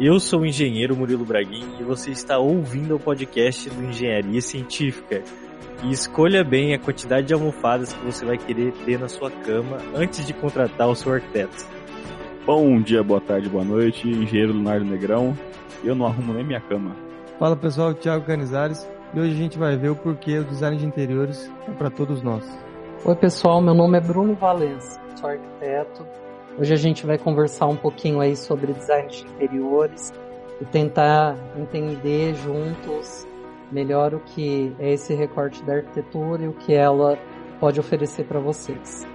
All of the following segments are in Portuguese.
Eu sou o engenheiro Murilo Braguin e você está ouvindo o podcast do Engenharia Científica. E escolha bem a quantidade de almofadas que você vai querer ter na sua cama antes de contratar o seu arquiteto. Bom dia, boa tarde, boa noite, engenheiro Leonardo Negrão. Eu não arrumo nem minha cama. Fala pessoal, Thiago Canizares e hoje a gente vai ver o porquê o design de interiores é para todos nós. Oi pessoal, meu nome é Bruno Valença, sou arquiteto. Hoje a gente vai conversar um pouquinho aí sobre design de interiores e tentar entender juntos melhor o que é esse recorte da arquitetura e o que ela pode oferecer para vocês.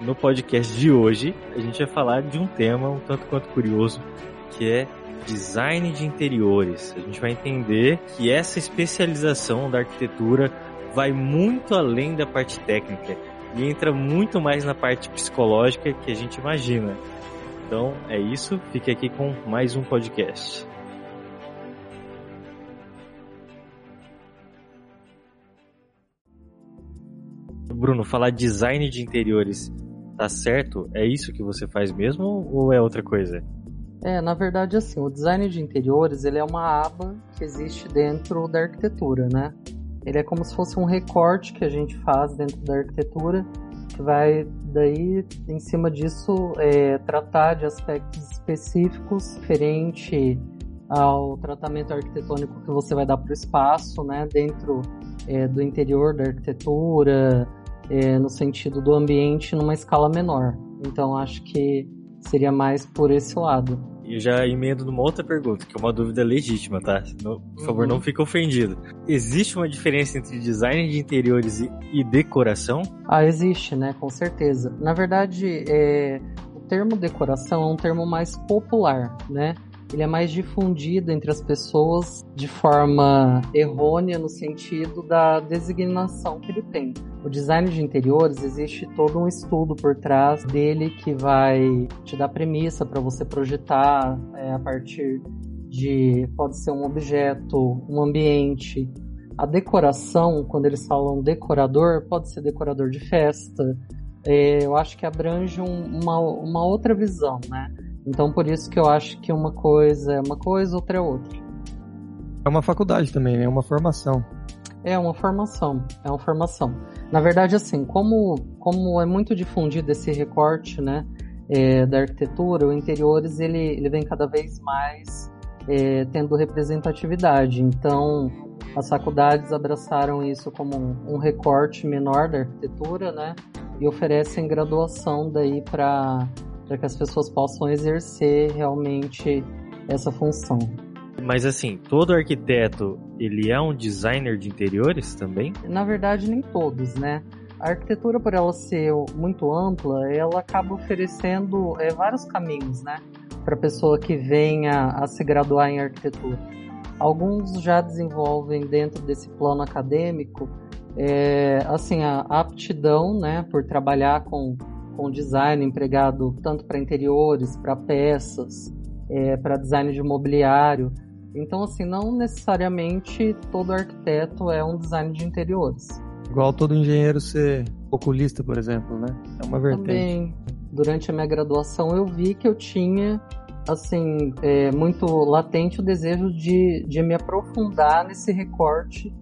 No podcast de hoje, a gente vai falar de um tema um tanto quanto curioso, que é design de interiores. A gente vai entender que essa especialização da arquitetura vai muito além da parte técnica e entra muito mais na parte psicológica que a gente imagina. Então é isso, fique aqui com mais um podcast. Bruno, falar design de interiores tá certo? É isso que você faz mesmo ou é outra coisa? É, na verdade, assim, o design de interiores ele é uma aba que existe dentro da arquitetura, né? Ele é como se fosse um recorte que a gente faz dentro da arquitetura, que vai daí, em cima disso, é, tratar de aspectos específicos referente ao tratamento arquitetônico que você vai dar para o espaço, né? Dentro é, do interior da arquitetura, é, no sentido do ambiente numa escala menor. Então acho que seria mais por esse lado. E eu já emendo numa outra pergunta, que é uma dúvida legítima, tá? No, por favor, uhum. não fique ofendido. Existe uma diferença entre design de interiores e, e decoração? Ah, existe, né? Com certeza. Na verdade, é, o termo decoração é um termo mais popular, né? ele é mais difundido entre as pessoas de forma errônea no sentido da designação que ele tem. O design de interiores existe todo um estudo por trás dele que vai te dar premissa para você projetar é, a partir de pode ser um objeto, um ambiente. A decoração, quando eles falam decorador, pode ser decorador de festa. É, eu acho que abrange um, uma, uma outra visão, né? Então por isso que eu acho que uma coisa é uma coisa, outra é outra. É uma faculdade também, né? É uma formação. É uma formação, é uma formação. Na verdade, assim, como, como é muito difundido esse recorte, né, é, da arquitetura, o interiores ele, ele vem cada vez mais é, tendo representatividade. Então, as faculdades abraçaram isso como um, um recorte menor da arquitetura, né, e oferecem graduação daí para para que as pessoas possam exercer realmente essa função. Mas assim, todo arquiteto, ele é um designer de interiores também? Na verdade, nem todos, né? A arquitetura, por ela ser muito ampla, ela acaba oferecendo é, vários caminhos, né? Para a pessoa que venha a se graduar em arquitetura. Alguns já desenvolvem dentro desse plano acadêmico, é, assim, a aptidão, né, por trabalhar com com design empregado tanto para interiores, para peças, é, para design de mobiliário. Então, assim, não necessariamente todo arquiteto é um design de interiores. Igual todo engenheiro ser oculista, por exemplo, né? É uma vertente. Também, durante a minha graduação, eu vi que eu tinha, assim, é, muito latente o desejo de, de me aprofundar nesse recorte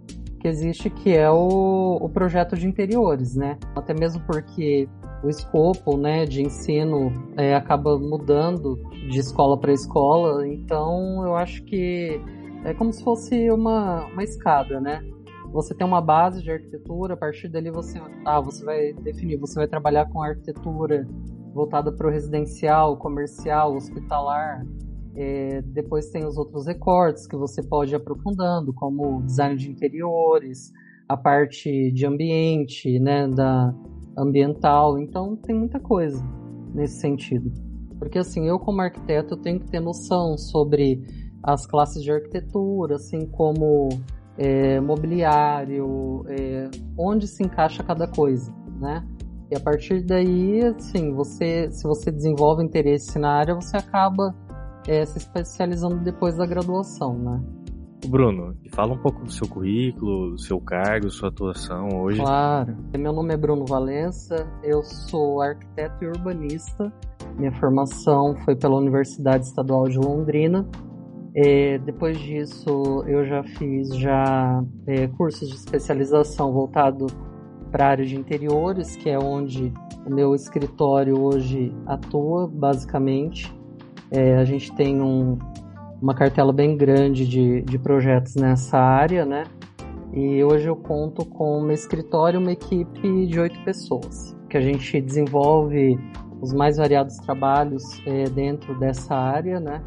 que existe, que é o, o projeto de interiores, né? Até mesmo porque o escopo né, de ensino é, acaba mudando de escola para escola, então eu acho que é como se fosse uma, uma escada, né? Você tem uma base de arquitetura, a partir dali você, ah, você vai definir, você vai trabalhar com arquitetura voltada para o residencial, comercial, hospitalar. É, depois tem os outros recortes que você pode ir aprofundando, como design de interiores, a parte de ambiente, né, da, ambiental. Então tem muita coisa nesse sentido. Porque assim, eu como arquiteto eu tenho que ter noção sobre as classes de arquitetura, assim como é, mobiliário, é, onde se encaixa cada coisa, né? E a partir daí, assim, você, se você desenvolve interesse na área, você acaba é, se especializando depois da graduação, né? Bruno, fala um pouco do seu currículo, do seu cargo, sua atuação hoje. Claro. Meu nome é Bruno Valença, eu sou arquiteto e urbanista minha formação foi pela Universidade Estadual de Londrina. É, depois disso, eu já fiz já é, cursos de especialização voltado para a área de interiores, que é onde o meu escritório hoje atua, basicamente. É, a gente tem um, uma cartela bem grande de, de projetos nessa área, né? E hoje eu conto com um escritório, uma equipe de oito pessoas, que a gente desenvolve os mais variados trabalhos é, dentro dessa área, né?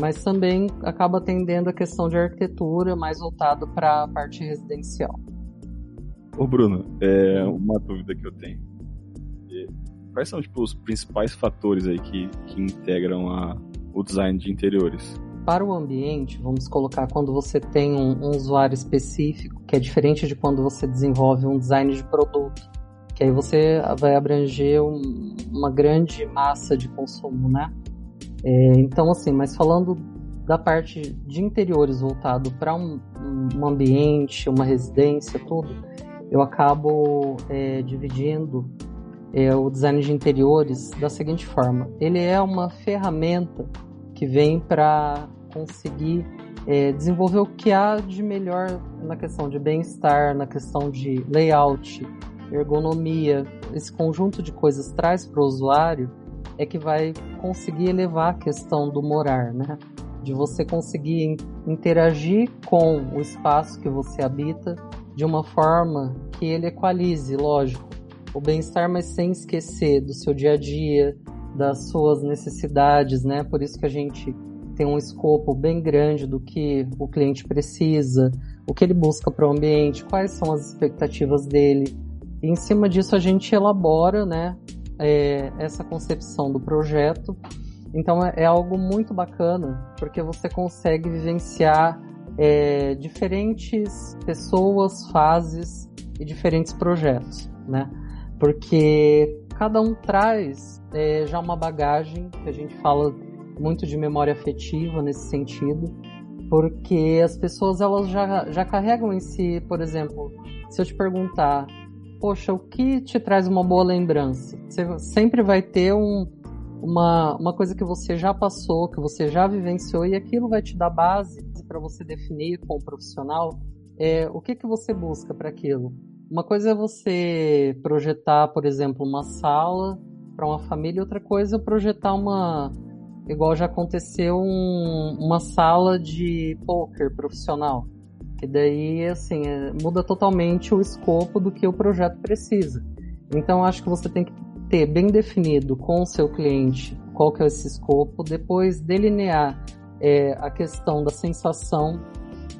Mas também acaba atendendo a questão de arquitetura mais voltado para a parte residencial. Ô Bruno, é uma dúvida que eu tenho. Quais são tipo, os principais fatores aí que, que integram a, o design de interiores? Para o ambiente, vamos colocar quando você tem um, um usuário específico, que é diferente de quando você desenvolve um design de produto, que aí você vai abranger um, uma grande massa de consumo, né? É, então, assim, mas falando da parte de interiores voltado para um, um, ambiente, uma residência, tudo, eu acabo é, dividindo é, o design de interiores da seguinte forma: ele é uma ferramenta que vem para conseguir é, desenvolver o que há de melhor na questão de bem-estar, na questão de layout, ergonomia, esse conjunto de coisas traz para o usuário é que vai conseguir elevar a questão do morar, né? De você conseguir interagir com o espaço que você habita de uma forma que ele equalize, lógico, o bem-estar, mas sem esquecer do seu dia a dia, das suas necessidades, né? Por isso que a gente tem um escopo bem grande do que o cliente precisa, o que ele busca para o ambiente, quais são as expectativas dele. E em cima disso a gente elabora né, é, essa concepção do projeto. Então é, é, algo muito bacana, porque você consegue vivenciar é, diferentes pessoas, fases e diferentes projetos, né? Porque cada um traz é, já uma bagagem que a gente fala muito de memória afetiva nesse sentido, porque as pessoas elas já, já carregam em si, por exemplo, se eu te perguntar, poxa, o que te traz uma boa lembrança? Você sempre vai ter um, uma, uma coisa que você já passou, que você já vivenciou, e aquilo vai te dar base para você definir com o profissional é, o que, que você busca para aquilo. Uma coisa é você projetar, por exemplo, uma sala para uma família, outra coisa é projetar uma, igual já aconteceu um, uma sala de poker profissional. Que daí, assim, é, muda totalmente o escopo do que o projeto precisa. Então, acho que você tem que ter bem definido com o seu cliente qual que é esse escopo, depois delinear é, a questão da sensação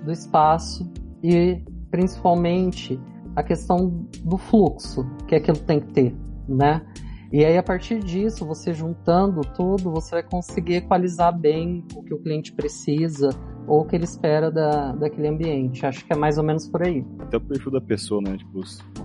do espaço e, principalmente, a questão do fluxo que aquilo tem que ter, né? E aí, a partir disso, você juntando tudo, você vai conseguir equalizar bem o que o cliente precisa ou o que ele espera da, daquele ambiente. Acho que é mais ou menos por aí. Até o perfil da pessoa, né? Tipo,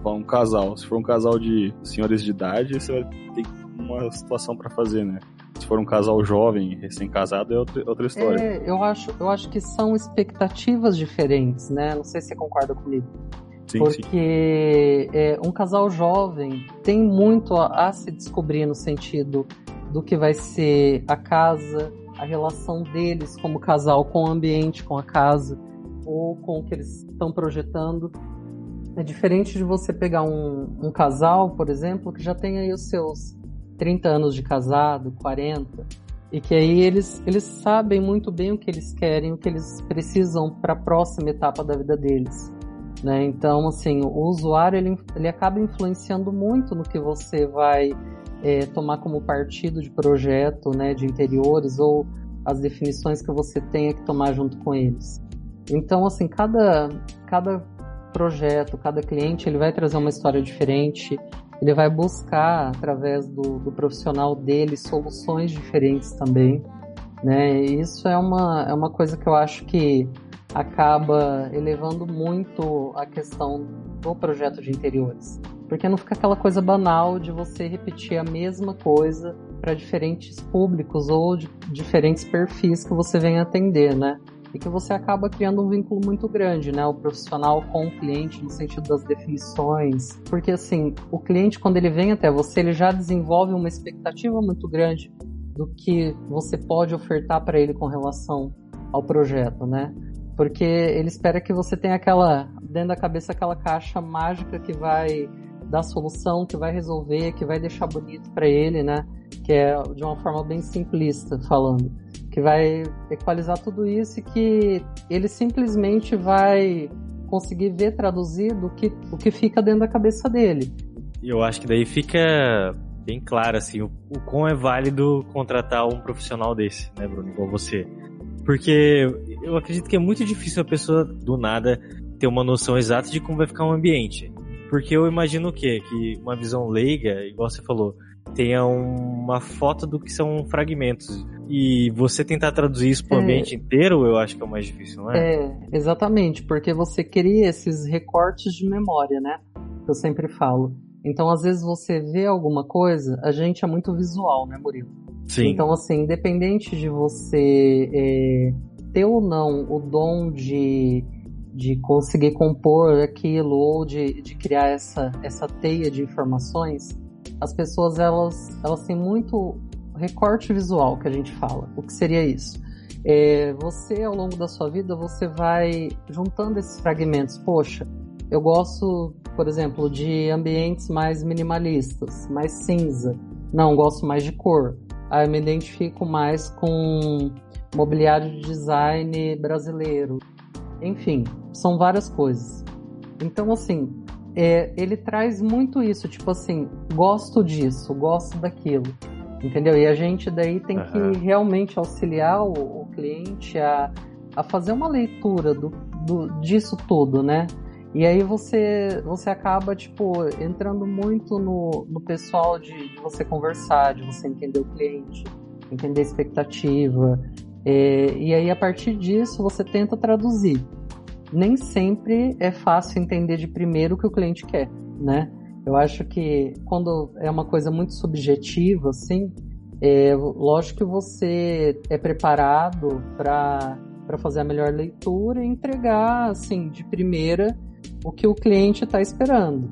um casal. Se for um casal de senhores de idade, você vai ter uma situação para fazer, né? Se for um casal jovem, recém-casado, é outra, outra história. É, eu acho, eu acho que são expectativas diferentes, né? Não sei se você concorda comigo. Sim, porque sim. É, um casal jovem tem muito a, a se descobrir no sentido do que vai ser a casa, a relação deles como casal com o ambiente, com a casa, ou com o que eles estão projetando. É diferente de você pegar um, um casal, por exemplo, que já tem aí os seus 30 anos de casado, 40, e que aí eles, eles sabem muito bem o que eles querem, o que eles precisam para a próxima etapa da vida deles. Né? Então, assim, o usuário ele, ele acaba influenciando muito no que você vai é, tomar como partido de projeto, né, de interiores ou as definições que você tenha que tomar junto com eles. Então, assim, cada, cada projeto, cada cliente, ele vai trazer uma história diferente, ele vai buscar, através do, do profissional dele, soluções diferentes também, né? E isso é uma, é uma coisa que eu acho que acaba elevando muito a questão do projeto de interiores. Porque não fica aquela coisa banal de você repetir a mesma coisa para diferentes públicos ou diferentes perfis que você vem atender, né? E que você acaba criando um vínculo muito grande, né? O profissional com o cliente no sentido das definições. Porque assim, o cliente quando ele vem até você, ele já desenvolve uma expectativa muito grande do que você pode ofertar para ele com relação ao projeto, né? Porque ele espera que você tenha aquela dentro da cabeça aquela caixa mágica que vai dar solução, que vai resolver, que vai deixar bonito para ele, né? Que é de uma forma bem simplista falando, que vai equalizar tudo isso e que ele simplesmente vai conseguir ver traduzido o que, o que fica dentro da cabeça dele. Eu acho que daí fica bem claro assim o, o quão é válido contratar um profissional desse, né, Bruno, igual você. Porque eu acredito que é muito difícil a pessoa do nada ter uma noção exata de como vai ficar um ambiente. Porque eu imagino o quê? Que uma visão leiga, igual você falou, tenha uma foto do que são fragmentos. E você tentar traduzir isso para o é, ambiente inteiro, eu acho que é o mais difícil, não é? É, exatamente, porque você cria esses recortes de memória, né? Que eu sempre falo. Então, às vezes você vê alguma coisa, a gente é muito visual, né, Murilo? Sim. Então, assim, independente de você é, ter ou não o dom de, de conseguir compor aquilo ou de, de criar essa, essa teia de informações, as pessoas elas, elas têm muito recorte visual que a gente fala. O que seria isso? É, você, ao longo da sua vida, você vai juntando esses fragmentos. Poxa, eu gosto, por exemplo, de ambientes mais minimalistas, mais cinza. Não, gosto mais de cor. Aí eu me identifico mais com mobiliário de design brasileiro. Enfim, são várias coisas. Então, assim, é, ele traz muito isso, tipo assim, gosto disso, gosto daquilo. Entendeu? E a gente daí tem uhum. que realmente auxiliar o, o cliente a, a fazer uma leitura do, do, disso tudo, né? E aí você, você acaba, tipo, entrando muito no, no pessoal de, de você conversar, de você entender o cliente, entender a expectativa. É, e aí, a partir disso, você tenta traduzir. Nem sempre é fácil entender de primeiro o que o cliente quer, né? Eu acho que quando é uma coisa muito subjetiva, assim, é, lógico que você é preparado para fazer a melhor leitura e entregar, assim, de primeira o que o cliente está esperando.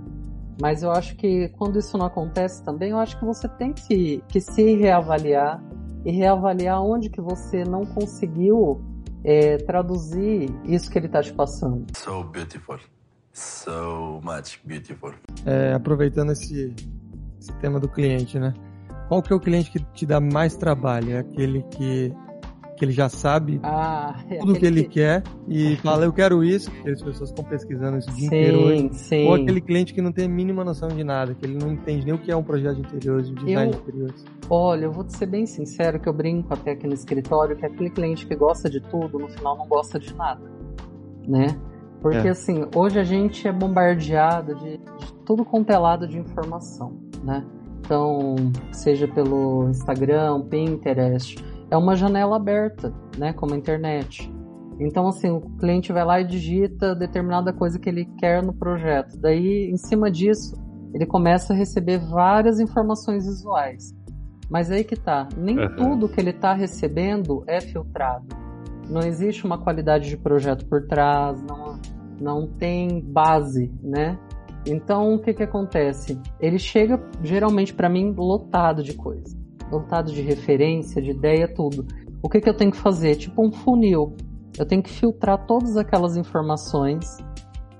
Mas eu acho que quando isso não acontece também, eu acho que você tem que, que se reavaliar e reavaliar onde que você não conseguiu é, traduzir isso que ele está te passando. So beautiful. So much beautiful. É, aproveitando esse, esse tema do cliente, né? Qual que é o cliente que te dá mais trabalho? É aquele que que ele já sabe ah, é tudo que ele que... quer e fala, eu quero isso, porque as pessoas estão pesquisando isso o dia sim, inteiro hoje. Sim. Ou aquele cliente que não tem a mínima noção de nada, que ele não entende nem o que é um projeto de interiores, um design eu, de interiores. Olha, eu vou ser bem sincero que eu brinco até aqui no escritório que aquele cliente que gosta de tudo, no final não gosta de nada, né? Porque é. assim, hoje a gente é bombardeado de, de tudo contelado é de informação, né? Então, seja pelo Instagram, Pinterest, é uma janela aberta, né, como a internet. Então, assim, o cliente vai lá e digita determinada coisa que ele quer no projeto. Daí, em cima disso, ele começa a receber várias informações visuais. Mas aí que tá, nem uhum. tudo que ele está recebendo é filtrado. Não existe uma qualidade de projeto por trás, não, não tem base, né? Então, o que que acontece? Ele chega, geralmente, para mim, lotado de coisa lotado de referência, de ideia, tudo. O que, que eu tenho que fazer? Tipo um funil. Eu tenho que filtrar todas aquelas informações,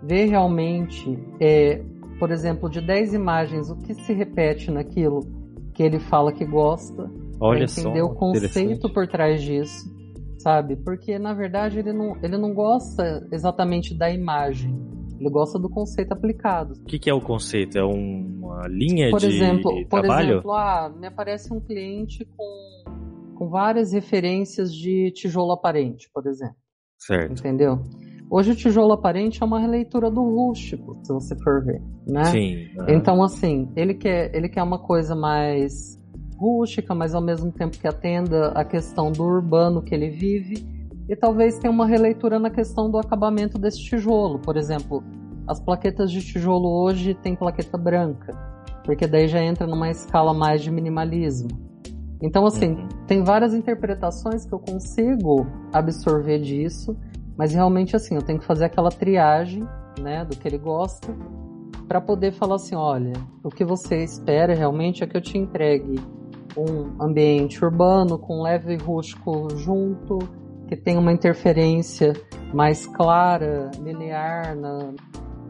ver realmente, é, por exemplo, de 10 imagens, o que se repete naquilo que ele fala que gosta. Olha entender só, o conceito por trás disso, sabe? Porque na verdade ele não, ele não gosta exatamente da imagem ele gosta do conceito aplicado. O que, que é o conceito? É uma linha por de exemplo, trabalho? Por exemplo, ah, me aparece um cliente com, com várias referências de tijolo aparente, por exemplo. Certo. Entendeu? Hoje o tijolo aparente é uma releitura do rústico, se você for ver, né? Sim. Então, assim, ele quer, ele quer uma coisa mais rústica, mas ao mesmo tempo que atenda a questão do urbano que ele vive e talvez tenha uma releitura na questão do acabamento desse tijolo. Por exemplo, as plaquetas de tijolo hoje têm plaqueta branca, porque daí já entra numa escala mais de minimalismo. Então, assim, uhum. tem várias interpretações que eu consigo absorver disso, mas realmente, assim, eu tenho que fazer aquela triagem, né, do que ele gosta, para poder falar assim: olha, o que você espera realmente é que eu te entregue um ambiente urbano com leve rústico junto, que tem uma interferência mais clara, linear na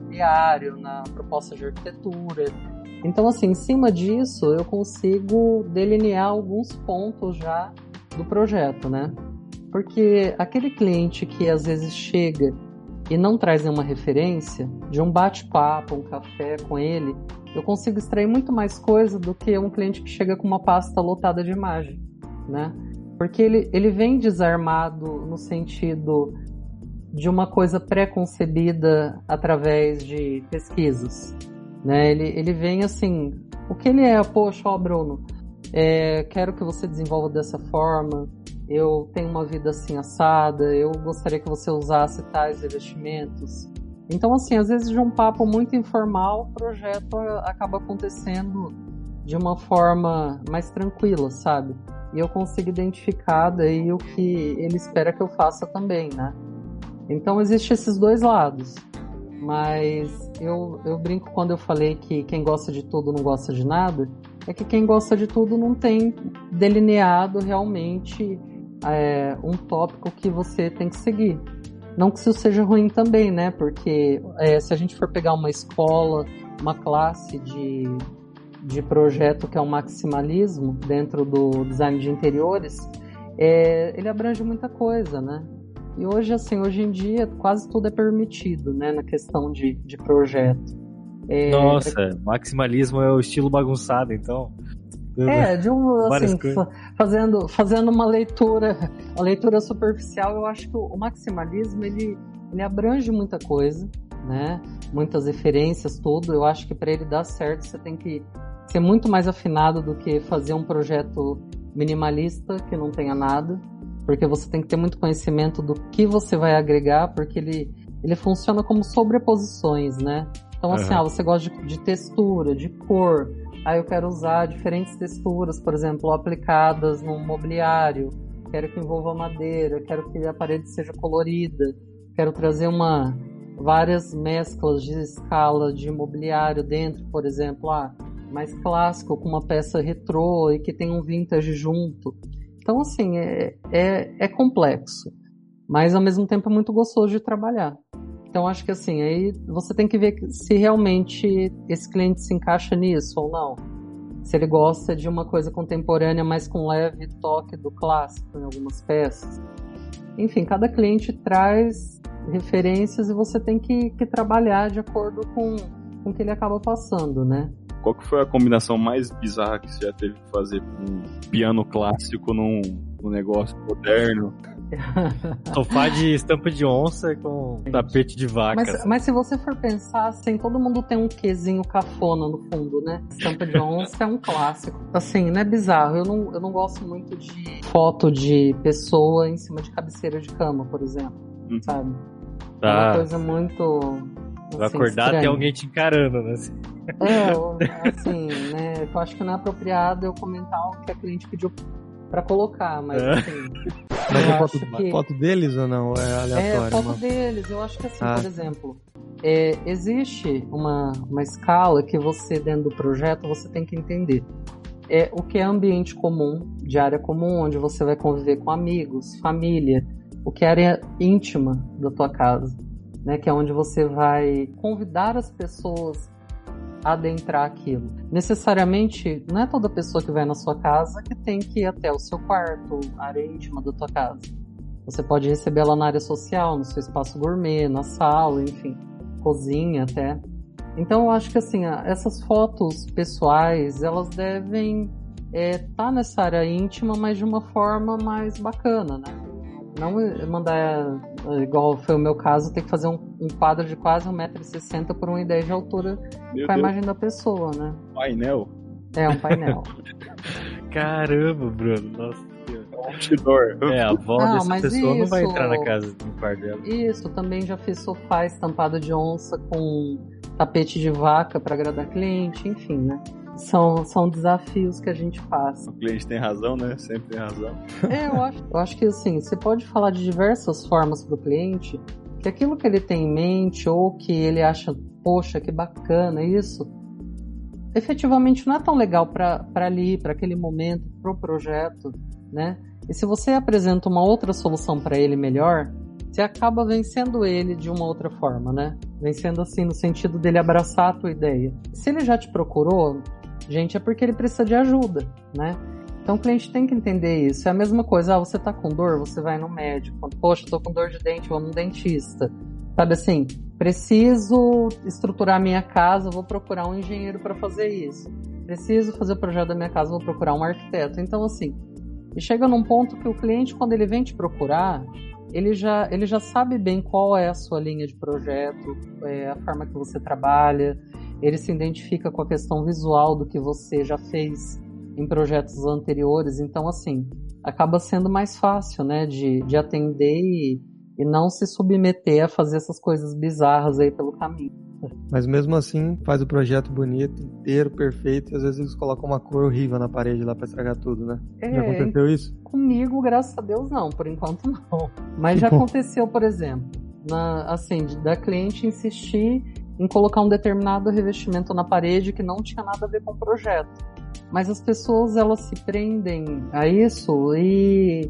diário, na proposta de arquitetura. Então, assim, em cima disso, eu consigo delinear alguns pontos já do projeto, né? Porque aquele cliente que às vezes chega e não traz nenhuma referência, de um bate-papo, um café com ele, eu consigo extrair muito mais coisa do que um cliente que chega com uma pasta lotada de imagem, né? Porque ele, ele vem desarmado no sentido de uma coisa pré-concebida através de pesquisas, né? Ele, ele vem assim, o que ele é? Poxa, ó Bruno, é, quero que você desenvolva dessa forma, eu tenho uma vida assim assada, eu gostaria que você usasse tais investimentos. Então, assim, às vezes de um papo muito informal, o projeto acaba acontecendo de uma forma mais tranquila, sabe? E eu consigo identificar daí o que ele espera que eu faça também, né? Então, existem esses dois lados. Mas eu, eu brinco quando eu falei que quem gosta de tudo não gosta de nada, é que quem gosta de tudo não tem delineado realmente é, um tópico que você tem que seguir. Não que isso seja ruim também, né? Porque é, se a gente for pegar uma escola, uma classe de, de projeto que é o maximalismo dentro do design de interiores, é, ele abrange muita coisa, né? E hoje, assim, hoje em dia, quase tudo é permitido, né? Na questão de, de projeto. É, Nossa, maximalismo é o estilo bagunçado, então. É, de um, assim, fazendo, fazendo uma leitura, a leitura superficial, eu acho que o maximalismo, ele, ele abrange muita coisa, né? Muitas referências, tudo. Eu acho que para ele dar certo, você tem que ser muito mais afinado do que fazer um projeto minimalista que não tenha nada, porque você tem que ter muito conhecimento do que você vai agregar, porque ele, ele funciona como sobreposições, né? Então, assim, uhum. ah, você gosta de, de textura, de cor, Aí eu quero usar diferentes texturas, por exemplo, aplicadas no mobiliário. Quero que envolva madeira, quero que a parede seja colorida. Quero trazer uma várias mesclas de escala de mobiliário dentro, por exemplo, ah, mais clássico com uma peça retrô e que tem um vintage junto. Então, assim, é, é, é complexo, mas ao mesmo tempo é muito gostoso de trabalhar. Então acho que assim, aí você tem que ver se realmente esse cliente se encaixa nisso ou não. Se ele gosta de uma coisa contemporânea, mas com leve toque do clássico em algumas peças. Enfim, cada cliente traz referências e você tem que, que trabalhar de acordo com, com o que ele acaba passando, né? Qual que foi a combinação mais bizarra que você já teve que fazer com um piano clássico num, num negócio moderno? Sofá de estampa de onça com tapete de vaca. Mas, mas, se você for pensar, assim, todo mundo tem um quezinho cafona no fundo, né? Estampa de onça é um clássico. Assim, não é bizarro. Eu não, eu não gosto muito de foto de pessoa em cima de cabeceira de cama, por exemplo. Hum. Sabe? Tá. É uma coisa muito. Vai assim, acordar tem alguém te encarando, né? É, assim, né? Eu acho que não é apropriado eu comentar o que a cliente pediu para colocar, mas é. assim. Mas é foto, que... foto deles ou não? É aleatório? É foto mano. deles. Eu acho que assim, ah. por exemplo, é, existe uma, uma escala que você, dentro do projeto, você tem que entender. É o que é ambiente comum, de área comum, onde você vai conviver com amigos, família, o que é área íntima da tua casa, né? Que é onde você vai convidar as pessoas adentrar aquilo. Necessariamente, não é toda pessoa que vai na sua casa que tem que ir até o seu quarto, a área íntima da tua casa. Você pode recebê-la na área social, no seu espaço gourmet, na sala, enfim, cozinha até. Então eu acho que assim, essas fotos pessoais, elas devem estar é, tá nessa área íntima, mas de uma forma mais bacana, né? Não mandar, igual foi o meu caso, ter que fazer um, um quadro de quase 1,60m por 1,10m de altura meu com a Deus. imagem da pessoa, né? Painel? É, um painel. Caramba, Bruno, nossa outdoor. É, a avó não, dessa pessoa isso, não vai entrar na casa do quarto dela. Isso, também já fiz sofá estampado de onça com tapete de vaca para agradar cliente, enfim, né? São, são desafios que a gente passa. O cliente tem razão, né? Sempre tem razão. É, eu acho, eu acho que assim, você pode falar de diversas formas para o cliente, que aquilo que ele tem em mente ou que ele acha, poxa, que bacana isso, efetivamente não é tão legal para ali, para aquele momento, para o projeto, né? E se você apresenta uma outra solução para ele melhor, você acaba vencendo ele de uma outra forma, né? Vencendo assim no sentido dele abraçar a tua ideia. Se ele já te procurou, gente, é porque ele precisa de ajuda, né? Então o cliente tem que entender isso. É a mesma coisa, ah, você tá com dor, você vai no médico. Poxa, tô com dor de dente, vou no dentista. Sabe assim, preciso estruturar minha casa, vou procurar um engenheiro para fazer isso. Preciso fazer o projeto da minha casa, vou procurar um arquiteto. Então assim, chega num ponto que o cliente quando ele vem te procurar, ele já, ele já sabe bem qual é a sua linha de projeto, é, a forma que você trabalha, ele se identifica com a questão visual do que você já fez em projetos anteriores, então assim, acaba sendo mais fácil, né, de, de atender e, e não se submeter a fazer essas coisas bizarras aí pelo caminho. Mas mesmo assim, faz o projeto bonito, inteiro, perfeito, e às vezes eles colocam uma cor horrível na parede lá pra estragar tudo, né? É, já aconteceu isso? Comigo, graças a Deus, não. Por enquanto, não. Mas já aconteceu, por exemplo, na, assim, da cliente insistir em colocar um determinado revestimento na parede que não tinha nada a ver com o projeto. Mas as pessoas, elas se prendem a isso e,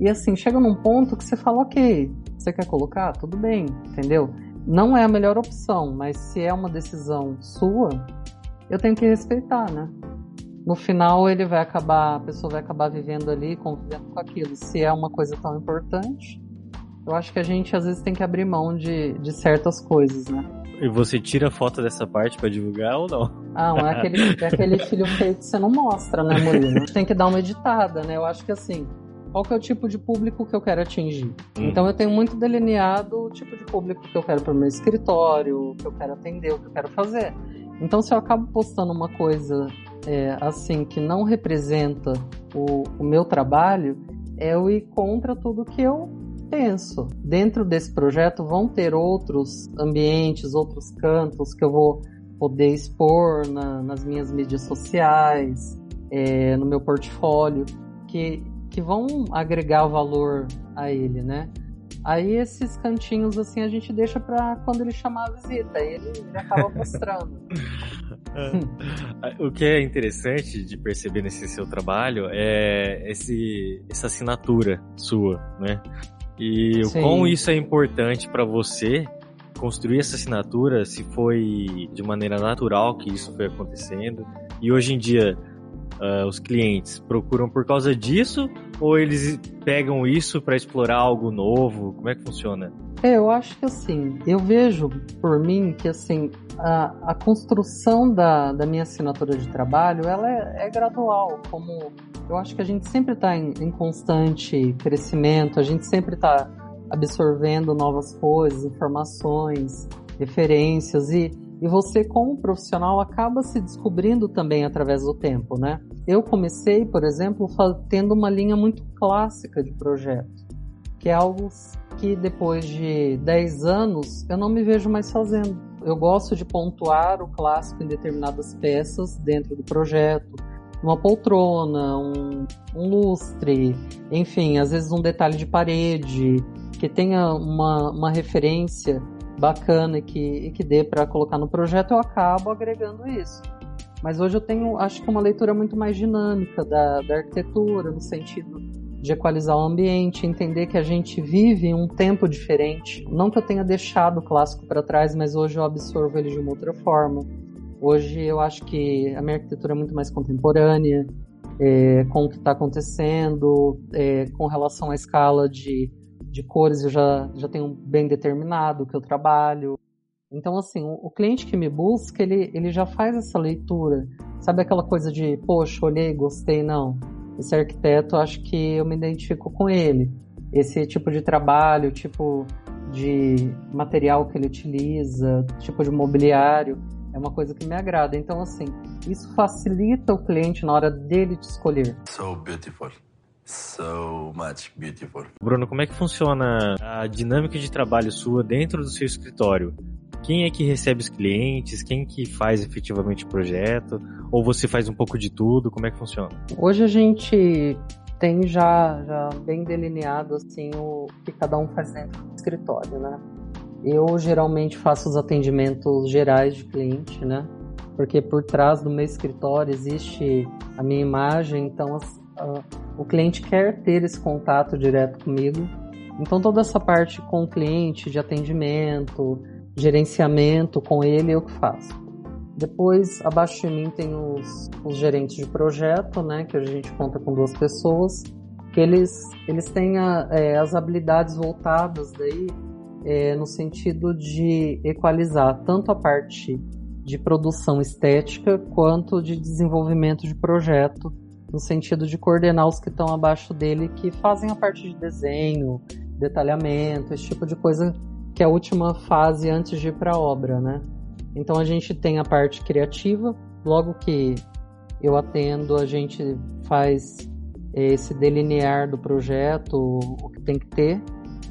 e assim, chega num ponto que você fala, ok, você quer colocar? Tudo bem, entendeu? não é a melhor opção, mas se é uma decisão sua, eu tenho que respeitar, né? No final ele vai acabar, a pessoa vai acabar vivendo ali, convivendo com aquilo. Se é uma coisa tão importante, eu acho que a gente às vezes tem que abrir mão de, de certas coisas, né? E você tira foto dessa parte para divulgar ou não? Ah, é aquele, é aquele filho feio que você não mostra, né, Murilo? Tem que dar uma editada, né? Eu acho que assim, qual que é o tipo de público que eu quero atingir. Hum. Então eu tenho muito delineado o tipo de público que eu quero para o meu escritório, o que eu quero atender, o que eu quero fazer. Então se eu acabo postando uma coisa é, assim que não representa o, o meu trabalho, é eu ir contra tudo que eu penso. Dentro desse projeto vão ter outros ambientes, outros cantos que eu vou poder expor na, nas minhas mídias sociais, é, no meu portfólio, que que vão agregar valor a ele, né? Aí esses cantinhos assim a gente deixa para quando ele chamar a visita, aí ele, ele acaba mostrando. o que é interessante de perceber nesse seu trabalho é esse, essa assinatura sua, né? E Sim. o quão isso é importante para você construir essa assinatura, se foi de maneira natural que isso foi acontecendo. E hoje em dia uh, os clientes procuram por causa disso ou eles pegam isso para explorar algo novo? Como é que funciona? É, eu acho que assim, eu vejo por mim que assim a, a construção da, da minha assinatura de trabalho ela é, é gradual, como eu acho que a gente sempre está em, em constante crescimento, a gente sempre está absorvendo novas coisas, informações, referências e e você, como profissional, acaba se descobrindo também através do tempo, né? Eu comecei, por exemplo, tendo uma linha muito clássica de projeto, que é algo que depois de 10 anos eu não me vejo mais fazendo. Eu gosto de pontuar o clássico em determinadas peças dentro do projeto, uma poltrona, um, um lustre, enfim, às vezes um detalhe de parede que tenha uma, uma referência bacana e que, que dê para colocar no projeto, eu acabo agregando isso. Mas hoje eu tenho, acho que uma leitura muito mais dinâmica da, da arquitetura, no sentido de equalizar o ambiente, entender que a gente vive em um tempo diferente. Não que eu tenha deixado o clássico para trás, mas hoje eu absorvo ele de uma outra forma. Hoje eu acho que a minha arquitetura é muito mais contemporânea, é, com o que está acontecendo, é, com relação à escala de de cores eu já, já tenho bem determinado que eu trabalho. Então, assim, o, o, cliente que me busca, ele, ele já faz essa leitura. Sabe aquela coisa de, poxa, olhei, gostei, não. Esse arquiteto, acho que eu me identifico com ele. Esse tipo de trabalho, tipo de material que ele utiliza, tipo de mobiliário, é uma coisa que me agrada. Então, assim, isso facilita o cliente na hora dele te escolher. So beautiful so much beautiful. Bruno, como é que funciona a dinâmica de trabalho sua dentro do seu escritório? Quem é que recebe os clientes? Quem que faz efetivamente o projeto? Ou você faz um pouco de tudo? Como é que funciona? Hoje a gente tem já, já bem delineado assim o que cada um faz dentro do escritório, né? Eu geralmente faço os atendimentos gerais de cliente, né? porque por trás do meu escritório existe a minha imagem, então o cliente quer ter esse contato direto comigo. Então toda essa parte com o cliente, de atendimento, gerenciamento com ele, eu que faço. Depois, abaixo de mim tem os, os gerentes de projeto, né, que a gente conta com duas pessoas, que eles, eles têm a, é, as habilidades voltadas daí é, no sentido de equalizar tanto a parte de produção estética quanto de desenvolvimento de projeto, no sentido de coordenar os que estão abaixo dele que fazem a parte de desenho, detalhamento, esse tipo de coisa que é a última fase antes de ir para a obra, né? Então a gente tem a parte criativa, logo que eu atendo, a gente faz esse delinear do projeto, o que tem que ter.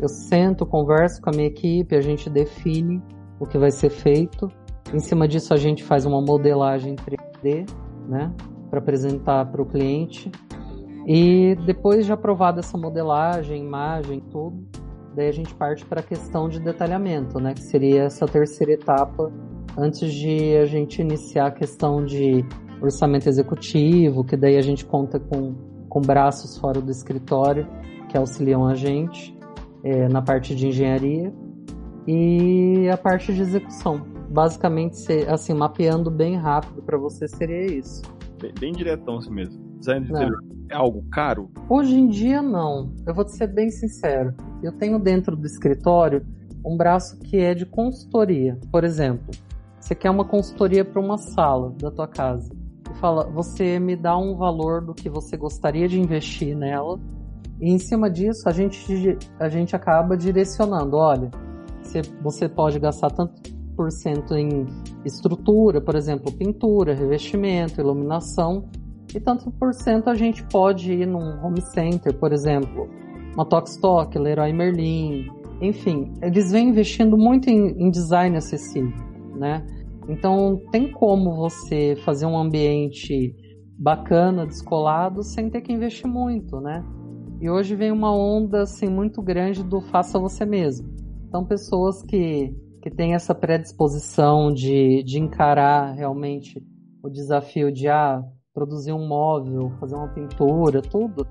Eu sento, converso com a minha equipe, a gente define o que vai ser feito. Em cima disso, a gente faz uma modelagem 3D, né, para apresentar para o cliente. E depois de aprovada essa modelagem, imagem, tudo, daí a gente parte para a questão de detalhamento, né, que seria essa terceira etapa antes de a gente iniciar a questão de orçamento executivo, que daí a gente conta com, com braços fora do escritório que auxiliam a gente é, na parte de engenharia e a parte de execução. Basicamente, assim, mapeando bem rápido para você seria isso. Bem, bem diretão assim mesmo. Design de interior é algo caro? Hoje em dia, não. Eu vou te ser bem sincero. Eu tenho dentro do escritório um braço que é de consultoria. Por exemplo, você quer uma consultoria para uma sala da tua casa. E fala, você me dá um valor do que você gostaria de investir nela. E em cima disso, a gente, a gente acaba direcionando. Olha, você, você pode gastar tanto por cento em estrutura, por exemplo, pintura, revestimento, iluminação, e tanto por cento a gente pode ir num home center, por exemplo, uma Tokstok, Leroy Merlin, enfim, eles vêm investindo muito em, em design acessível, né? Então tem como você fazer um ambiente bacana, descolado, sem ter que investir muito, né? E hoje vem uma onda assim muito grande do faça você mesmo. Então pessoas que, que têm essa predisposição de, de encarar realmente o desafio de ah, produzir um móvel, fazer uma pintura, tudo,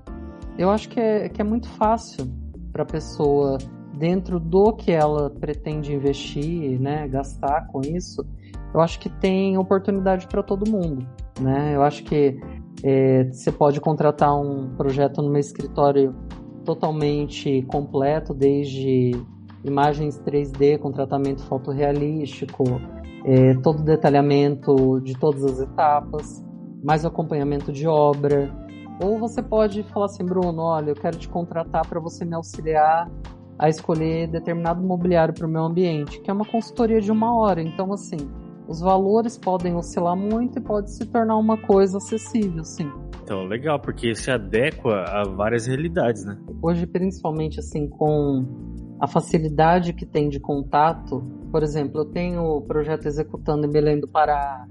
eu acho que é, que é muito fácil para a pessoa, dentro do que ela pretende investir, né, gastar com isso, eu acho que tem oportunidade para todo mundo. Né? Eu acho que é, você pode contratar um projeto no meu escritório totalmente completo, desde imagens 3D com tratamento fotorrealístico, é, todo o detalhamento de todas as etapas, mais o acompanhamento de obra. Ou você pode falar assim, Bruno, olha, eu quero te contratar para você me auxiliar a escolher determinado mobiliário para o meu ambiente, que é uma consultoria de uma hora. Então, assim, os valores podem oscilar muito e pode se tornar uma coisa acessível, sim. Então, legal, porque se adequa a várias realidades, né? Hoje, principalmente assim, com a facilidade que tem de contato, por exemplo, eu tenho o projeto executando em Belém do Pará,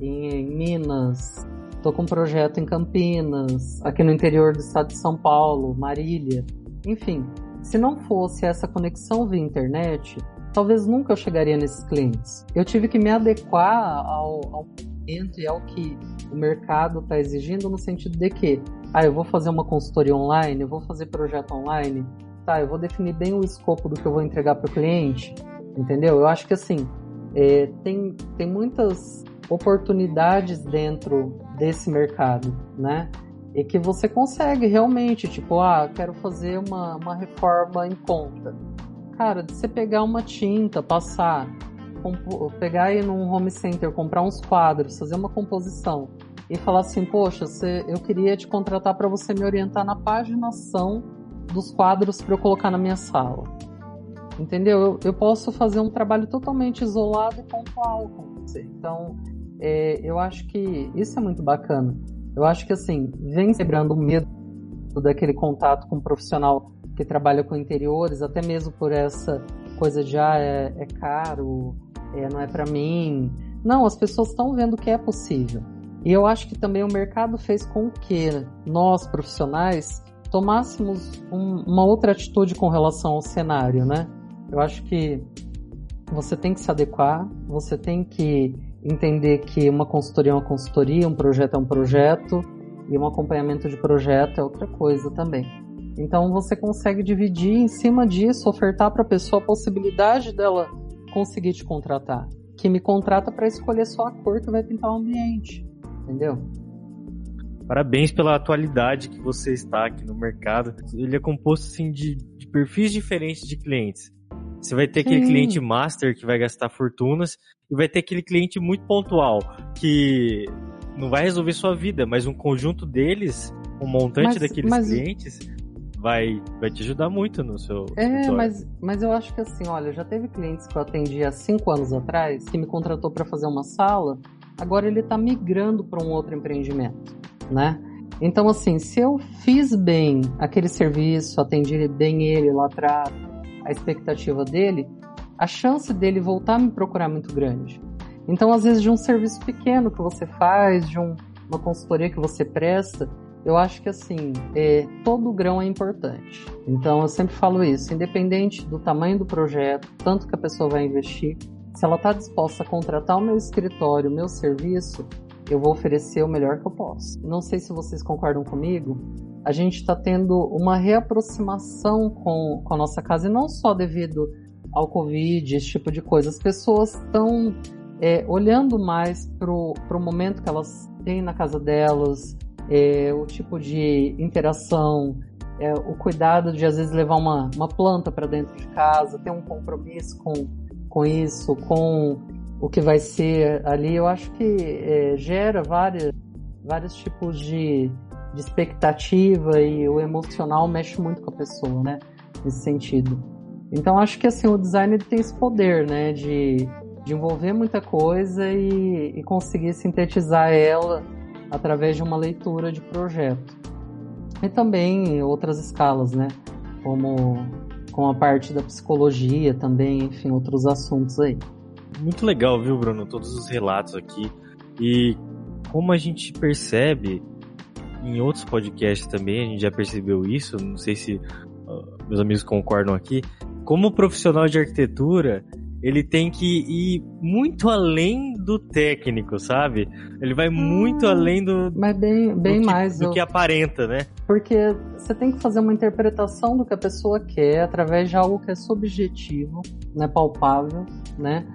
em Minas, estou com um projeto em Campinas, aqui no interior do estado de São Paulo, Marília, enfim. Se não fosse essa conexão via internet, talvez nunca eu chegaria nesses clientes. Eu tive que me adequar ao, ao momento e ao que o mercado está exigindo no sentido de que, ah, eu vou fazer uma consultoria online, eu vou fazer projeto online, tá, eu vou definir bem o escopo do que eu vou entregar para o cliente, entendeu? Eu acho que assim, é, tem, tem muitas oportunidades dentro desse mercado, né? E que você consegue realmente, tipo, ah, quero fazer uma, uma reforma em conta cara, de você pegar uma tinta, passar, pegar aí num home center, comprar uns quadros, fazer uma composição e falar assim, poxa, você, eu queria te contratar para você me orientar na paginação dos quadros para eu colocar na minha sala. Entendeu? Eu, eu, posso fazer um trabalho totalmente isolado e pontual com você. Então, é, eu acho que isso é muito bacana. Eu acho que assim, vem quebrando o medo daquele contato com um profissional que trabalha com interiores, até mesmo por essa coisa de ah, é, é caro, é, não é para mim. Não, as pessoas estão vendo que é possível. E eu acho que também o mercado fez com que nós, profissionais, tomássemos um, uma outra atitude com relação ao cenário, né? Eu acho que você tem que se adequar, você tem que entender que uma consultoria é uma consultoria, um projeto é um projeto e um acompanhamento de projeto é outra coisa também. Então você consegue dividir em cima disso, ofertar para a pessoa a possibilidade dela conseguir te contratar, que me contrata para escolher só a cor que vai pintar o ambiente, entendeu? Parabéns pela atualidade que você está aqui no mercado. Ele é composto assim de, de perfis diferentes de clientes. Você vai ter Sim. aquele cliente master que vai gastar fortunas e vai ter aquele cliente muito pontual que não vai resolver sua vida, mas um conjunto deles, um montante mas, daqueles mas... clientes vai, vai te ajudar muito no seu. É, mas, mas eu acho que assim, olha, já teve clientes que eu atendi há cinco anos atrás que me contratou para fazer uma sala, agora ele está migrando para um outro empreendimento, né? Então, assim, se eu fiz bem aquele serviço, atendi bem ele lá atrás, a expectativa dele, a chance dele voltar a me procurar é muito grande. Então, às vezes, de um serviço pequeno que você faz, de um, uma consultoria que você presta, eu acho que assim, é, todo grão é importante. Então eu sempre falo isso, independente do tamanho do projeto, tanto que a pessoa vai investir, se ela está disposta a contratar o meu escritório, o meu serviço, eu vou oferecer o melhor que eu posso. Não sei se vocês concordam comigo, a gente está tendo uma reaproximação com, com a nossa casa, e não só devido ao Covid, esse tipo de coisa. As pessoas estão é, olhando mais para o momento que elas têm na casa delas, é, o tipo de interação, é, o cuidado de às vezes levar uma, uma planta para dentro de casa, ter um compromisso com, com isso, com o que vai ser ali, eu acho que é, gera várias, vários tipos de, de expectativa e o emocional mexe muito com a pessoa, né? Nesse sentido. Então acho que assim o design tem esse poder, né? De, de envolver muita coisa e, e conseguir sintetizar ela através de uma leitura de projeto. E também outras escalas, né? Como com a parte da psicologia também, enfim, outros assuntos aí. Muito legal, viu, Bruno? Todos os relatos aqui. E como a gente percebe em outros podcasts também, a gente já percebeu isso, não sei se uh, meus amigos concordam aqui, como profissional de arquitetura, ele tem que ir muito além do técnico, sabe? Ele vai muito hum, além do. Mas bem, bem do que, mais. Do que aparenta, né? Porque você tem que fazer uma interpretação do que a pessoa quer através de algo que é subjetivo, né? Palpável, né?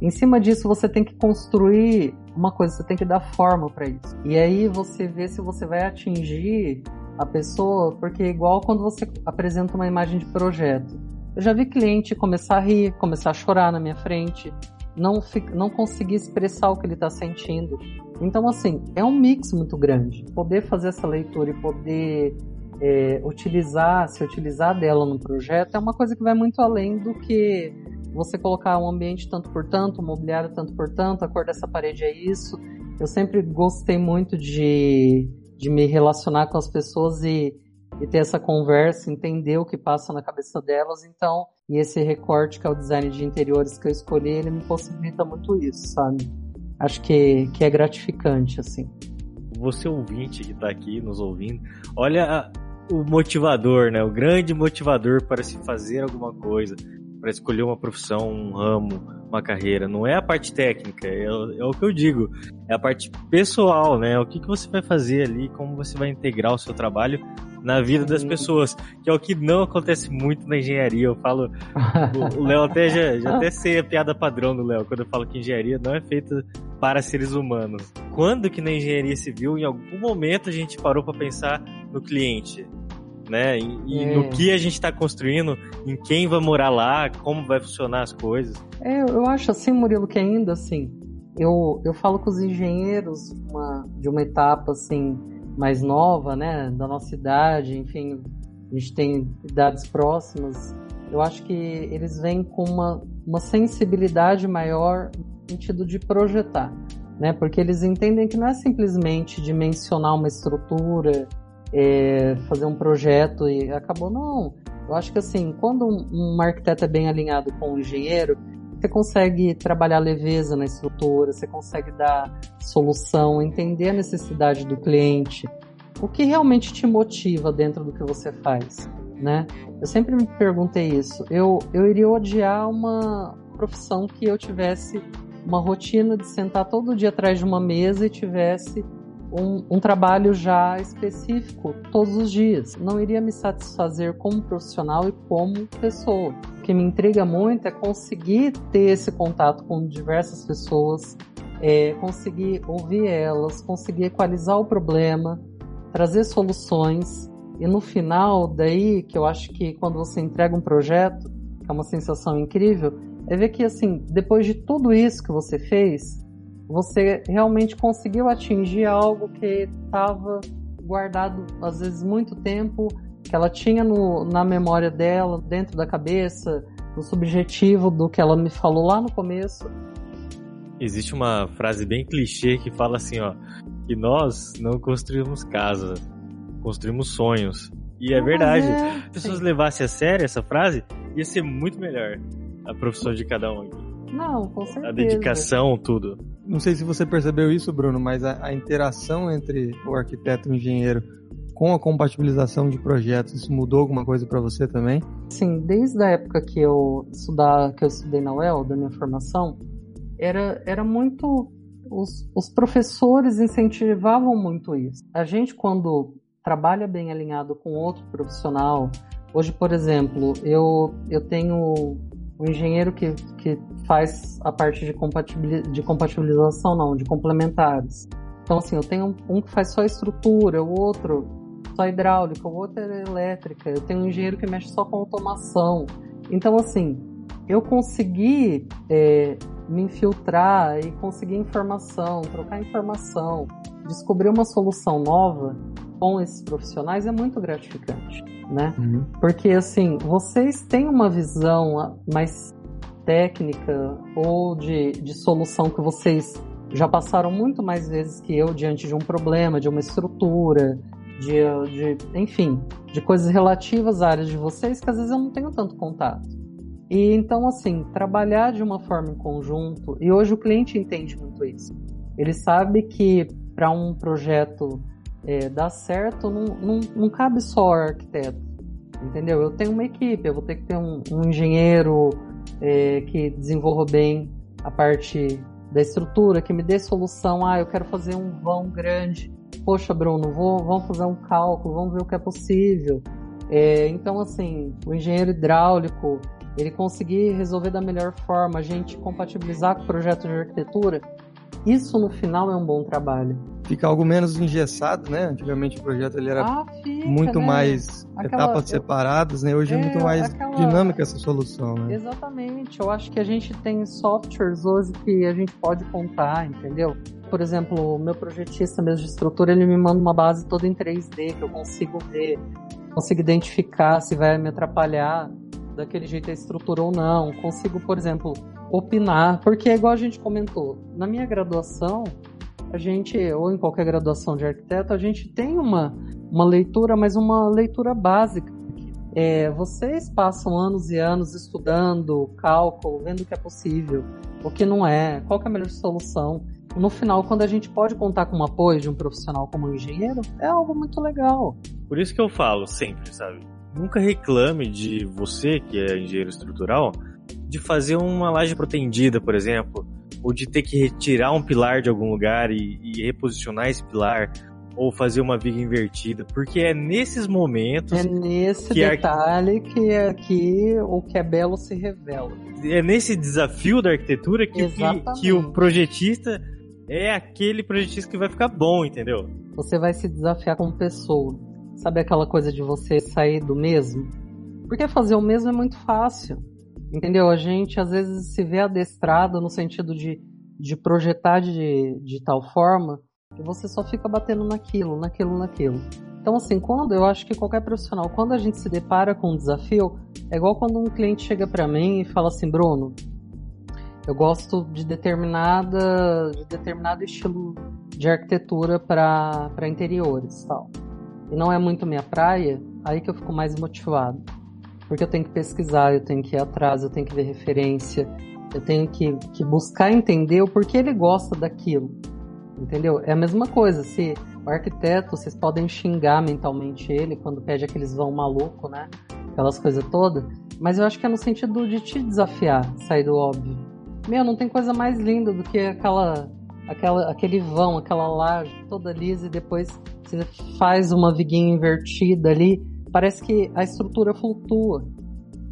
Em cima disso, você tem que construir uma coisa, você tem que dar forma para isso. E aí você vê se você vai atingir a pessoa, porque é igual quando você apresenta uma imagem de projeto. Eu já vi cliente começar a rir, começar a chorar na minha frente, não, não conseguir expressar o que ele está sentindo. Então, assim, é um mix muito grande. Poder fazer essa leitura e poder é, utilizar, se utilizar dela no projeto é uma coisa que vai muito além do que você colocar um ambiente tanto por tanto, um mobiliário tanto por tanto, a cor dessa parede é isso. Eu sempre gostei muito de, de me relacionar com as pessoas e e ter essa conversa, entender o que passa na cabeça delas. Então, e esse recorte que é o design de interiores que eu escolhi, ele me possibilita muito isso, sabe? Acho que, que é gratificante, assim. Você ouvinte que está aqui nos ouvindo, olha o motivador, né? O grande motivador para se fazer alguma coisa, para escolher uma profissão, um ramo, uma carreira. Não é a parte técnica, é, é, o que eu digo. É a parte pessoal, né? O que, que você vai fazer ali, como você vai integrar o seu trabalho na vida das pessoas, que é o que não acontece muito na engenharia. Eu falo, o Léo até já, já até sei a piada padrão do Léo, quando eu falo que engenharia não é feita para seres humanos. Quando que na engenharia civil, em algum momento a gente parou para pensar no cliente? né? E, e é. no que a gente está construindo, em quem vai morar lá, como vai funcionar as coisas. É, eu acho assim, Murilo, que ainda assim, eu, eu falo com os engenheiros uma, de uma etapa assim mais nova, né, da nossa idade, enfim, a gente tem idades próximas. Eu acho que eles vêm com uma, uma sensibilidade maior no sentido de projetar, né? Porque eles entendem que não é simplesmente dimensionar uma estrutura é, fazer um projeto e acabou. Não. Eu acho que assim, quando um, um arquiteto é bem alinhado com um engenheiro, você consegue trabalhar leveza na estrutura, você consegue dar solução, entender a necessidade do cliente, o que realmente te motiva dentro do que você faz, né? Eu sempre me perguntei isso. Eu, eu iria odiar uma profissão que eu tivesse uma rotina de sentar todo dia atrás de uma mesa e tivesse um, um, trabalho já específico todos os dias. Não iria me satisfazer como profissional e como pessoa. Que me intriga muito é conseguir ter esse contato com diversas pessoas, é, conseguir ouvir elas, conseguir equalizar o problema, trazer soluções. E no final daí que eu acho que quando você entrega um projeto é uma sensação incrível é ver que assim depois de tudo isso que você fez você realmente conseguiu atingir algo que estava guardado às vezes muito tempo, que ela tinha no, na memória dela, dentro da cabeça, no subjetivo do que ela me falou lá no começo. Existe uma frase bem clichê que fala assim, ó, que nós não construímos casas, construímos sonhos. E é verdade. É, Se as pessoas levassem a sério essa frase, ia ser muito melhor a profissão de cada um aqui. Não, com certeza. A dedicação, tudo. Não sei se você percebeu isso, Bruno, mas a, a interação entre o arquiteto e o engenheiro com a compatibilização de projetos, isso mudou alguma coisa para você também? Sim, desde a época que eu estudar, que eu estudei na UEL, da minha formação, era, era muito os, os professores incentivavam muito isso. A gente quando trabalha bem alinhado com outro profissional, hoje, por exemplo, eu eu tenho o engenheiro que, que faz a parte de, compatibilização, de compatibilização, não, de complementares. Então, assim, eu tenho um, que faz só estrutura, o outro só hidráulica, o outro é elétrica, eu tenho um engenheiro que mexe só com automação. Então, assim, eu consegui é, me infiltrar e conseguir informação, trocar informação, descobrir uma solução nova com esses profissionais é muito gratificante né? Uhum. Porque assim, vocês têm uma visão mais técnica ou de, de solução que vocês já passaram muito mais vezes que eu diante de um problema, de uma estrutura, de, de enfim, de coisas relativas à área de vocês que às vezes eu não tenho tanto contato. E então, assim, trabalhar de uma forma em conjunto, e hoje o cliente entende muito isso. Ele sabe que para um projeto é, dar certo, não, não, não cabe só arquiteto, entendeu? Eu tenho uma equipe, eu vou ter que ter um, um engenheiro é, que desenvolva bem a parte da estrutura, que me dê solução. Ah, eu quero fazer um vão grande. Poxa, Bruno, vou, vamos fazer um cálculo, vamos ver o que é possível. É, então, assim, o engenheiro hidráulico, ele conseguir resolver da melhor forma, a gente compatibilizar com o projeto de arquitetura, isso no final é um bom trabalho. Fica algo menos engessado, né? Antigamente o projeto ele era ah, fica, muito né? mais aquela, etapas eu, separadas, né? Hoje é, é muito mais aquela... dinâmica essa solução, né? Exatamente. Eu acho que a gente tem softwares hoje que a gente pode contar, entendeu? Por exemplo, o meu projetista mesmo de estrutura, ele me manda uma base toda em 3D que eu consigo ver, consigo identificar se vai me atrapalhar daquele jeito a estrutura ou não. Consigo, por exemplo, opinar, porque é igual a gente comentou, na minha graduação, a gente, ou em qualquer graduação de arquiteto, a gente tem uma, uma leitura, mas uma leitura básica. É, vocês passam anos e anos estudando cálculo, vendo o que é possível, o que não é, qual é a melhor solução. No final, quando a gente pode contar com o apoio de um profissional como um engenheiro, é algo muito legal. Por isso que eu falo sempre, sabe? Nunca reclame de você, que é engenheiro estrutural, de fazer uma laje protendida, por exemplo, ou de ter que retirar um pilar de algum lugar e, e reposicionar esse pilar, ou fazer uma viga invertida, porque é nesses momentos. É nesse que detalhe a... que aqui o que é belo se revela. É nesse desafio da arquitetura que, que, que o projetista é aquele projetista que vai ficar bom, entendeu? Você vai se desafiar como pessoa. Sabe aquela coisa de você sair do mesmo? Porque fazer o mesmo é muito fácil. Entendeu? A gente às vezes se vê adestrado no sentido de, de projetar de, de tal forma que você só fica batendo naquilo, naquilo, naquilo. Então, assim, quando eu acho que qualquer profissional, quando a gente se depara com um desafio, é igual quando um cliente chega para mim e fala assim, Bruno, eu gosto de determinada, de determinado estilo de arquitetura para interiores, tal. E não é muito minha praia, aí que eu fico mais motivado. Porque eu tenho que pesquisar, eu tenho que ir atrás, eu tenho que ver referência, eu tenho que, que buscar entender o porquê ele gosta daquilo. Entendeu? É a mesma coisa, se o arquiteto, vocês podem xingar mentalmente ele quando pede aqueles vão maluco, né? Aquelas coisas todas. Mas eu acho que é no sentido de te desafiar, sair do óbvio. Meu, não tem coisa mais linda do que aquela, aquela, aquele vão, aquela laje toda lisa e depois você faz uma viguinha invertida ali. Parece que a estrutura flutua.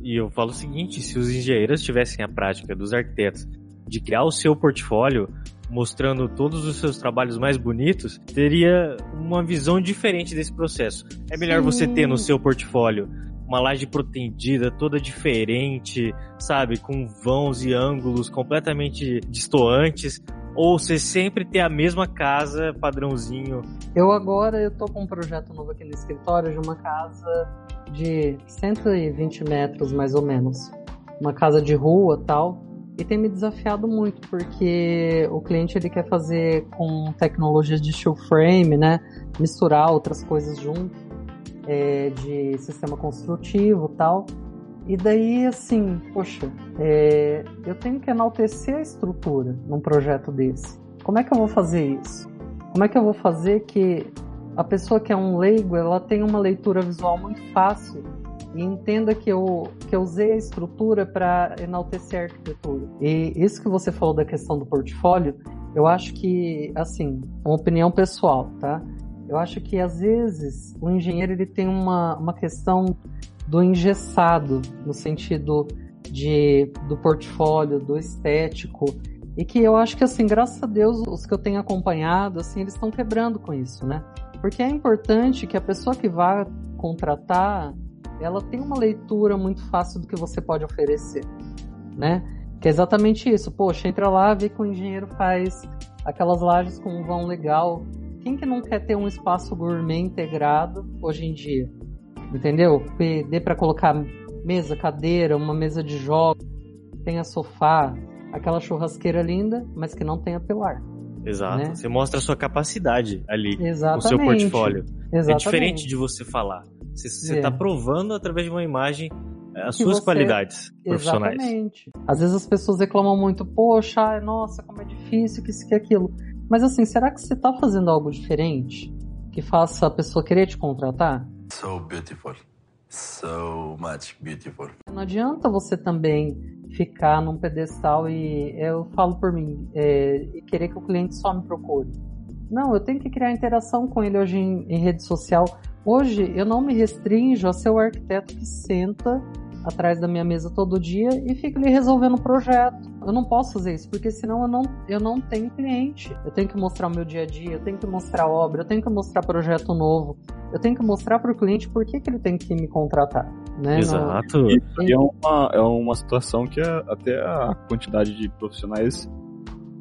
E eu falo o seguinte: se os engenheiros tivessem a prática dos arquitetos de criar o seu portfólio, mostrando todos os seus trabalhos mais bonitos, teria uma visão diferente desse processo. É melhor Sim. você ter no seu portfólio uma laje protendida, toda diferente, sabe, com vãos e ângulos completamente distoantes, ou você sempre ter a mesma casa, padrãozinho. Eu agora eu tô com um projeto novo aqui no escritório de uma casa de 120 metros mais ou menos. Uma casa de rua tal. E tem me desafiado muito, porque o cliente ele quer fazer com tecnologias de steel frame, né? Misturar outras coisas junto, é, de sistema construtivo tal. E daí, assim, poxa, é, eu tenho que enaltecer a estrutura num projeto desse. Como é que eu vou fazer isso? Como é que eu vou fazer que a pessoa que é um leigo, ela tenha uma leitura visual muito fácil e entenda que eu, que eu usei a estrutura para enaltecer a arquitetura. E isso que você falou da questão do portfólio, eu acho que, assim, uma opinião pessoal, tá? Eu acho que às vezes o engenheiro ele tem uma, uma questão do engessado, no sentido de, do portfólio, do estético, e que eu acho que, assim, graças a Deus, os que eu tenho acompanhado, assim, eles estão quebrando com isso, né? Porque é importante que a pessoa que vá contratar, ela tenha uma leitura muito fácil do que você pode oferecer, né? Que é exatamente isso. Poxa, entra lá, vê que o engenheiro faz aquelas lajes com um vão legal. Quem que não quer ter um espaço gourmet integrado hoje em dia? Entendeu? Dê para colocar mesa, cadeira, uma mesa de jogos, tenha sofá, aquela churrasqueira linda, mas que não tenha pilar. Exato. Né? Você mostra a sua capacidade ali, Exatamente. o seu portfólio. Exatamente. É diferente de você falar. Você É. está provando através de uma imagem eh, as Que suas você- qualidades profissionais. Exatamente. Às vezes as pessoas reclamam muito, poxa, nossa, como é difícil, que isso, que aquilo. Mas assim, será que você tá fazendo algo diferente que faça a pessoa querer te contratar? So beautiful. So much beautiful. Não adianta você também ficar num pedestal e eu falo por mim, é, e querer que o cliente só me procure. Não, eu tenho que criar interação com ele hoje em, em rede social. Hoje eu não me restringo a ser o arquiteto que senta atrás da minha mesa todo dia e fica ali resolvendo o projeto. Eu não posso fazer isso, porque senão eu não, eu não tenho cliente. Eu tenho que mostrar o meu dia a dia, eu tenho que mostrar obra, eu tenho que mostrar projeto novo. Eu tenho que mostrar para o cliente por que, que ele tem que me contratar. Né? Exato. E, e é, uma, é uma situação que a- até a quantidade de profissionais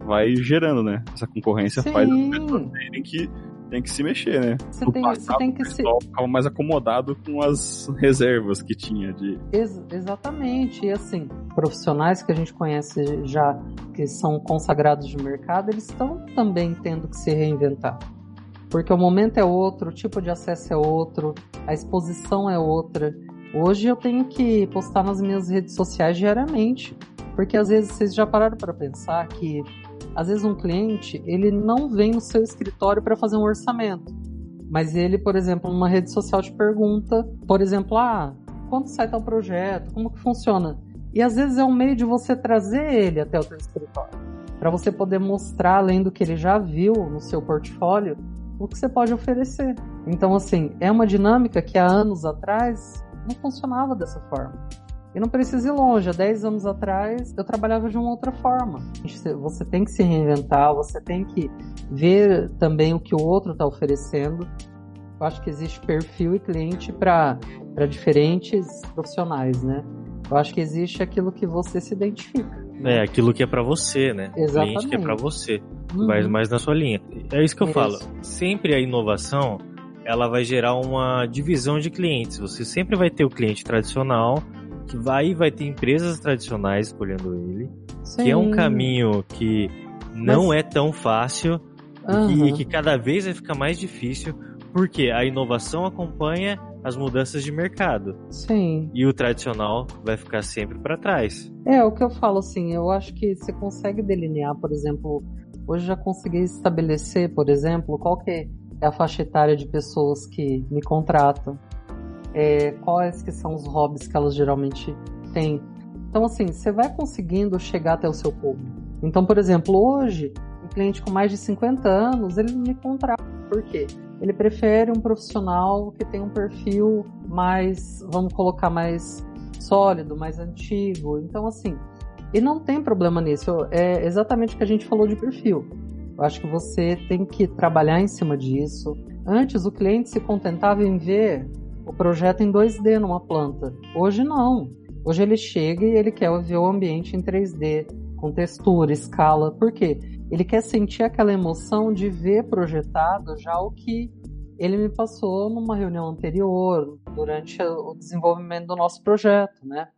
vai gerando, né? Essa concorrência faz as pessoas Sim, terem que, tem que se mexer, né? você tem, passado, tem o que se. pessoal ficava mais acomodado com as reservas que tinha de Ex- exatamente. E assim, profissionais que a gente conhece já, que são consagrados de mercado, eles estão também tendo que se reinventar. Porque o momento é outro, o tipo de acesso é outro, a exposição é outra. Hoje eu tenho que postar nas minhas redes sociais diariamente. Porque às vezes vocês já pararam para pensar que às vezes um cliente, ele não vem no seu escritório para fazer um orçamento. Mas ele, por exemplo, numa rede social te pergunta, por exemplo, ah, quanto sai tal projeto, como que funciona? E às vezes é um meio de você trazer ele até o seu escritório, para você poder mostrar, além do que ele já viu no seu portfólio, o que você pode oferecer. Então, assim, é uma dinâmica que há anos atrás não funcionava dessa forma. E não precisa ir longe, há 10 anos atrás eu trabalhava de uma outra forma. Você tem que se reinventar, você tem que ver também o que o outro está oferecendo. Eu acho que existe perfil e cliente para diferentes profissionais, né? Eu acho que existe aquilo que você se identifica. É aquilo que é pra você, né? O cliente que é Exatamente. você. Uhum. Vai mais na sua linha. É isso que eu Isso. falo. Sempre a inovação, ela vai gerar uma divisão de clientes. Você sempre vai ter o cliente tradicional, que vai vai ter empresas tradicionais escolhendo ele, que é um Sim. caminho que não é tão fácil Aham. e que cada vez vai ficar mais difícil, porque a inovação acompanha as mudanças de mercado Sim. e o tradicional vai ficar sempre para trás. É, o que eu falo assim, eu acho que você consegue delinear, por exemplo, hoje já consegui estabelecer, por exemplo, qual que é a faixa etária de pessoas que me contratam, é, quais que são os hobbies que elas geralmente têm. Então, assim, você vai conseguindo chegar até o seu público. Então, por exemplo, hoje, um cliente com mais de 50 anos, ele me contrata. Por quê? Ele prefere um profissional que tem um perfil mais, vamos colocar, mais sólido, mais antigo. Então, assim, e não tem problema nisso. É exatamente o que a gente falou de perfil. Eu acho que você tem que trabalhar em cima disso. Antes, o cliente se contentava em ver o projeto em 2D numa planta. Hoje, não. Hoje ele chega e ele quer ver o ambiente em 3D, com textura, escala. Por quê? Ele quer sentir aquela emoção de ver projetado já o que ele me passou numa reunião anterior, durante o desenvolvimento do nosso projeto, né?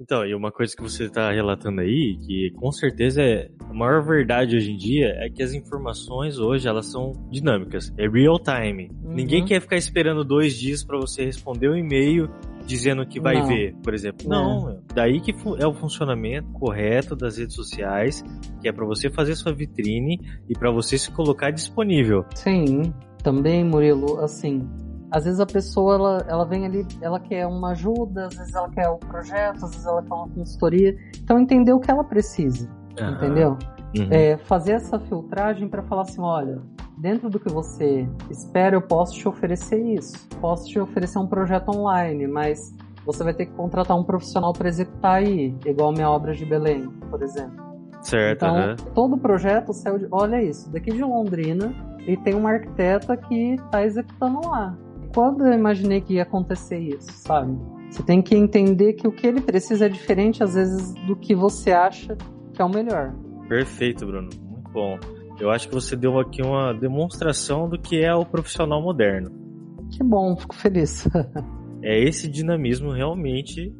Então, e uma coisa que você está relatando aí, que com certeza é a maior verdade hoje em dia, é que as informações hoje elas são dinâmicas, é real time. Uhum. Ninguém quer ficar esperando dois dias para você responder um e-mail dizendo que vai Não. ver, por exemplo. Não, meu. daí que é o funcionamento correto das redes sociais, que é para você fazer sua vitrine e para você se colocar disponível. Sim, também, Murilo, assim, às vezes a pessoa ela, ela vem ali, ela quer uma ajuda, às vezes ela quer o projeto, às vezes ela quer uma consultoria. Então entender o que ela precisa, entendeu? Uhum. É, fazer essa filtragem para falar assim, olha, dentro do que você espera, eu posso te oferecer isso. Posso te oferecer um projeto online, mas você vai ter que contratar um profissional para executar aí, igual minha obra de Belém, por exemplo. Certo, Então, aham. todo o projeto saiu de. Olha isso, daqui de Londrina, e tem uma arquiteta que está executando lá. Quando eu imaginei que ia acontecer isso, sabe? Você tem que entender que o que ele precisa é diferente, às vezes, do que você acha que é o melhor. Perfeito, Bruno. Muito bom. Eu acho que você deu aqui uma demonstração do que é o profissional moderno. Que bom, fico feliz. É esse dinamismo realmente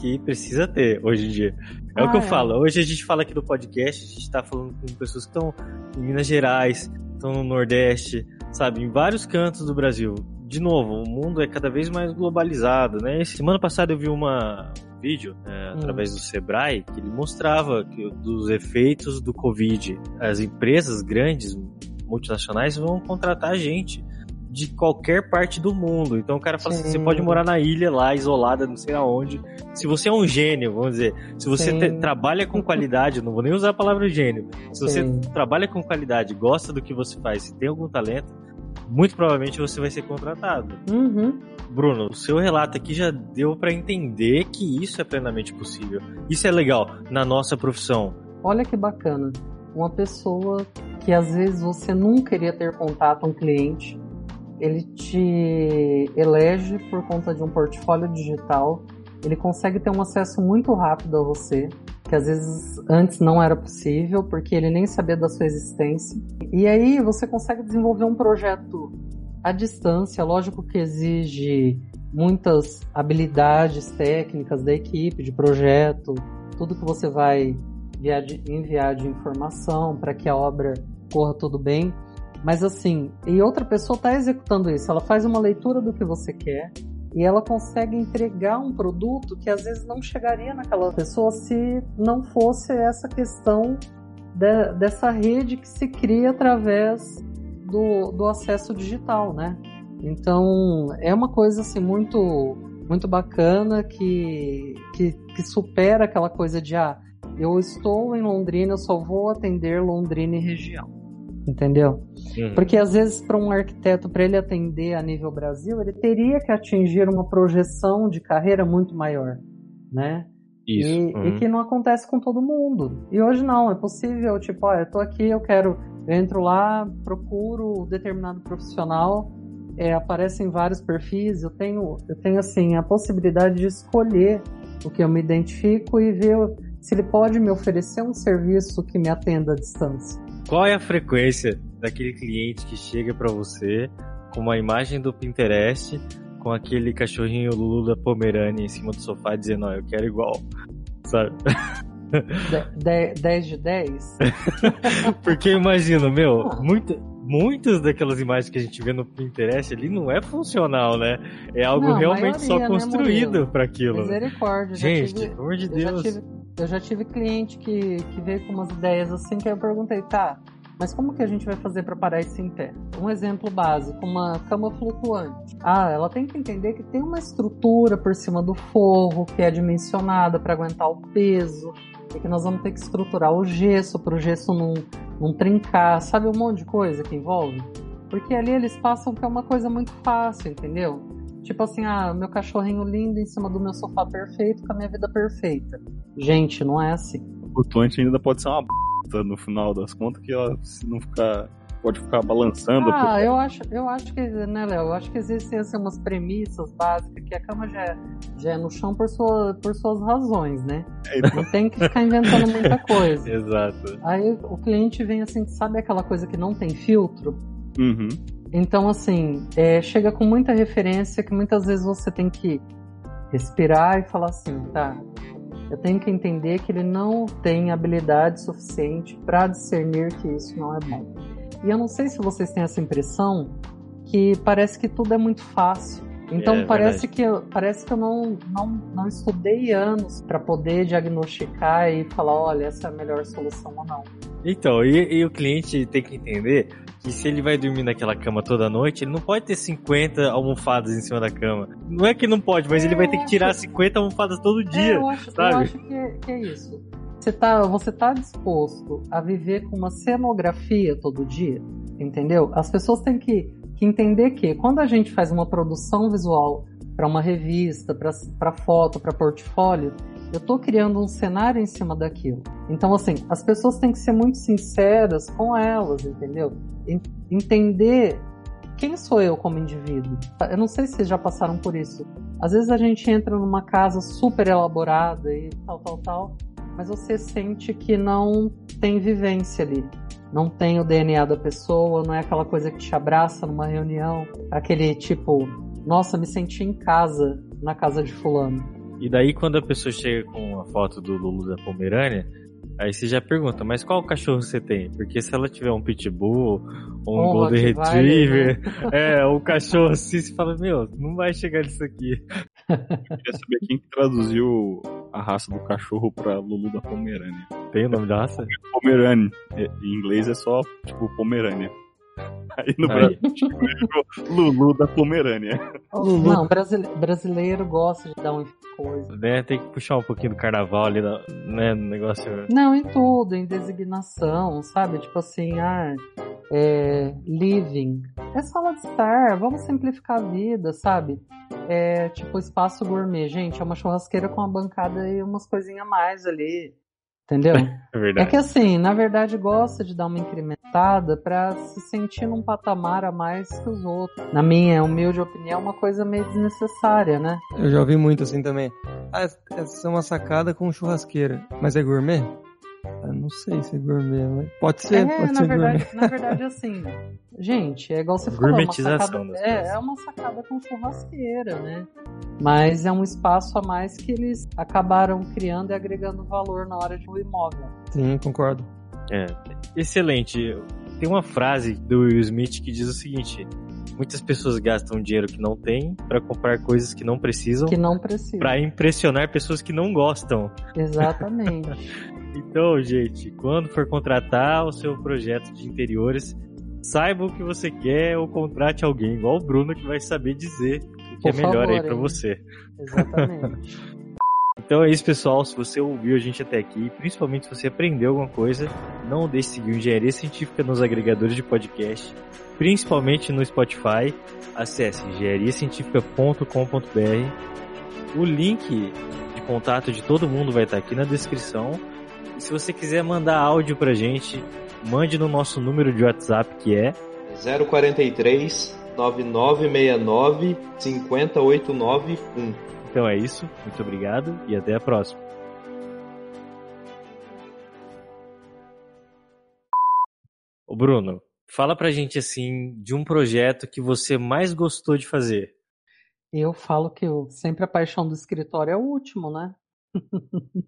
que precisa ter hoje em dia. É o que Ah, eu é. falo. Hoje a gente fala aqui do podcast, a gente tá falando com pessoas que estão em Minas Gerais, estão no Nordeste, sabe, em vários cantos do Brasil. De novo, o mundo é cada vez mais globalizado, né? Semana passada eu vi uma um vídeo é, Hum. através do Sebrae que ele mostrava que, dos efeitos do Covid. As empresas grandes, multinacionais, vão contratar gente de qualquer parte do mundo. Então o cara fala assim, Sim. você pode morar na ilha lá, isolada, não sei aonde. Se você é um gênio, vamos dizer, se você te- trabalha com qualidade, não vou nem usar a palavra gênio. Se você Sim. trabalha com qualidade, gosta do que você faz, se tem algum talento, muito provavelmente você vai ser contratado. Uhum. Bruno, o seu relato aqui já deu pra entender que isso é plenamente possível. Isso é legal na nossa profissão. Olha que bacana. Uma pessoa que às vezes você nunca iria ter contato, um cliente, ele te elege por conta de um portfólio digital, ele consegue ter um acesso muito rápido a você, que às vezes antes não era possível, porque ele nem sabia da sua existência. E aí você consegue desenvolver um projeto à distância, lógico que exige muitas habilidades técnicas da equipe, de projeto, tudo que você vai enviar de, informação para que a obra corra tudo bem. Mas assim, e outra pessoa está executando isso, ela faz uma leitura do que você quer e ela consegue entregar um produto que às vezes não chegaria naquela pessoa se não fosse essa questão de- dessa rede que se cria através do, do acesso digital, né? Então é uma coisa assim muito muito bacana que, que, que supera aquela coisa de ah, eu estou em Londrina, eu só vou atender Londrina e região. Entendeu? Uhum. Porque às vezes para um arquiteto, para ele atender a nível Brasil, ele teria que atingir uma projeção de carreira muito maior, né? Isso. E, uhum. e que não acontece com todo mundo. E hoje não, é possível, tipo, olha, eu tô aqui, eu quero, eu entro lá, procuro determinado profissional, é, aparecem vários perfis, eu tenho, eu tenho assim a possibilidade de escolher o que eu me identifico e ver se ele pode me oferecer um serviço que me atenda à distância. Qual é a frequência daquele cliente que chega pra você com uma imagem do Pinterest, com aquele cachorrinho Lulu da Pomerânia em cima do sofá dizendo, ó, eu quero igual, sabe? De, de, 10 de 10? Porque eu imagino, meu, muita, muitas daquelas imagens que a gente vê no Pinterest ali não é funcional, né? É algo Não, realmente só maioria, né, construído pra aquilo. Misericórdia. Gente, tive- pelo amor de Eu já, Deus. tive, eu já tive cliente que, que veio com umas ideias assim que eu perguntei, tá, Mas como que a gente vai fazer para parar isso em pé? Um exemplo básico, uma cama flutuante. Ah, ela tem que entender que tem uma estrutura por cima do forro que é dimensionada para aguentar o peso, e que nós vamos ter que estruturar o gesso para o gesso não, não trincar, sabe um monte de coisa que envolve? Porque ali eles passam que é uma coisa muito fácil, entendeu? Tipo assim, ah, meu cachorrinho lindo em cima do meu sofá perfeito com a minha vida perfeita. Gente, não é assim. O flutuante ainda pode ser uma b no final das contas, que ela, se não ficar. Pode ficar balançando. Ah, eu acho, eu acho que, né, Léo? Eu acho que existem assim, umas premissas básicas que a cama já é, já é no chão por, sua, por suas razões, né? É, então. Não tem que ficar inventando muita coisa. Exato. Aí o cliente vem assim, sabe aquela coisa que não tem filtro? Uhum. Então, assim, é, chega com muita referência que muitas vezes você tem que respirar e falar assim, tá? Eu tenho que entender que ele não tem habilidade suficiente para discernir que isso não é bom. E eu não sei se vocês têm essa impressão que parece que tudo é muito fácil. Então É, parece que eu, parece que eu não, não, não estudei anos para poder diagnosticar e falar, olha, essa é a melhor solução ou não. Então, e, e o cliente tem que entender que se ele vai dormir naquela cama toda noite, ele não pode ter 50 almofadas em cima da cama. Não é que não pode, mas É, ele vai ter eu que tirar acho- 50 almofadas todo É, dia. eu acho, eu sabe? acho que, é- que é isso. Você tá, você tá disposto a viver com uma cenografia todo dia? Entendeu? As pessoas têm que, que entender que quando a gente faz uma produção visual para uma revista, para foto, para portfólio, eu tô criando um cenário em cima daquilo. Então, assim, as pessoas têm que ser muito sinceras com elas, entendeu? En- Entender quem sou eu como indivíduo. Eu não sei se vocês já passaram por isso. Às vezes a gente entra numa casa super elaborada e tal, tal, tal, mas você sente que não tem vivência ali. Não tem o DNA da pessoa, não é aquela coisa que te abraça numa reunião, aquele tipo, nossa, me senti em casa, na casa de fulano. E daí quando a pessoa chega com a foto do Lulu da Pomerânia, aí você já pergunta, mas qual cachorro você tem? Porque se ela tiver um pitbull, ou um Um golden retriever, é, um cachorro assim, você fala, meu, não vai chegar nisso aqui. Eu queria saber quem que traduziu a raça do cachorro pra Lulu da Pomerânia. Tem o nome da raça? Pomerânia. É, Em inglês é só, tipo, Pomerânia. Aí no Aí. Brasil Lulu da Pomerânia. Não, brasile- brasileiro gosta de dar uma coisa. Né, tem que puxar um pouquinho do carnaval ali, no- né, no negócio... Não, em tudo, em designação, sabe? Tipo assim, ah, é, living. É sala de estar, vamos simplificar a vida, sabe? É tipo espaço gourmet. Gente, é uma churrasqueira com uma bancada e umas coisinhas a mais ali. Entendeu? É É verdade. que assim, na verdade, gosta de dar uma incrementada pra se sentir num patamar a mais que os outros. Na minha humilde opinião, é uma coisa meio desnecessária, né? Eu já ouvi muito assim também. Ah, essa é uma sacada com churrasqueira. Mas é gourmet? Ah, não sei se é gourmet, mas pode ser, é, pode na ser verdade, gourmet. na verdade, assim, gente, é igual você falou, uma Gourmetização sacada, é, é uma sacada com churrasqueira, né? Mas é um espaço a mais que eles acabaram criando e agregando valor na hora de um imóvel. Sim, concordo. É, excelente. Tem uma frase do Will Smith que diz o seguinte: muitas pessoas gastam dinheiro que não têm pra comprar coisas que não precisam Que não precisa. pra impressionar pessoas que não gostam. Exatamente. Então, gente, quando for contratar o seu projeto de interiores, saiba o que você quer ou contrate alguém, igual o Bruno, que vai saber dizer o que é Por melhor aí favor, pra hein? você. Exatamente. Então é isso, pessoal. Se você ouviu a gente até aqui, principalmente se você aprendeu alguma coisa, não deixe de seguir Engenharia Científica nos agregadores de podcast, principalmente no Spotify. Acesse engenhariacientifica.com.br. O link de contato de todo mundo vai estar aqui na descrição. E se você quiser mandar áudio pra gente, mande no nosso número de WhatsApp que é 043 9969 50891. Então é isso. Muito obrigado e até a próxima. Ô Bruno, fala pra gente assim de um projeto que você mais gostou de fazer. Eu falo que eu, sempre a paixão do escritório é o último, né?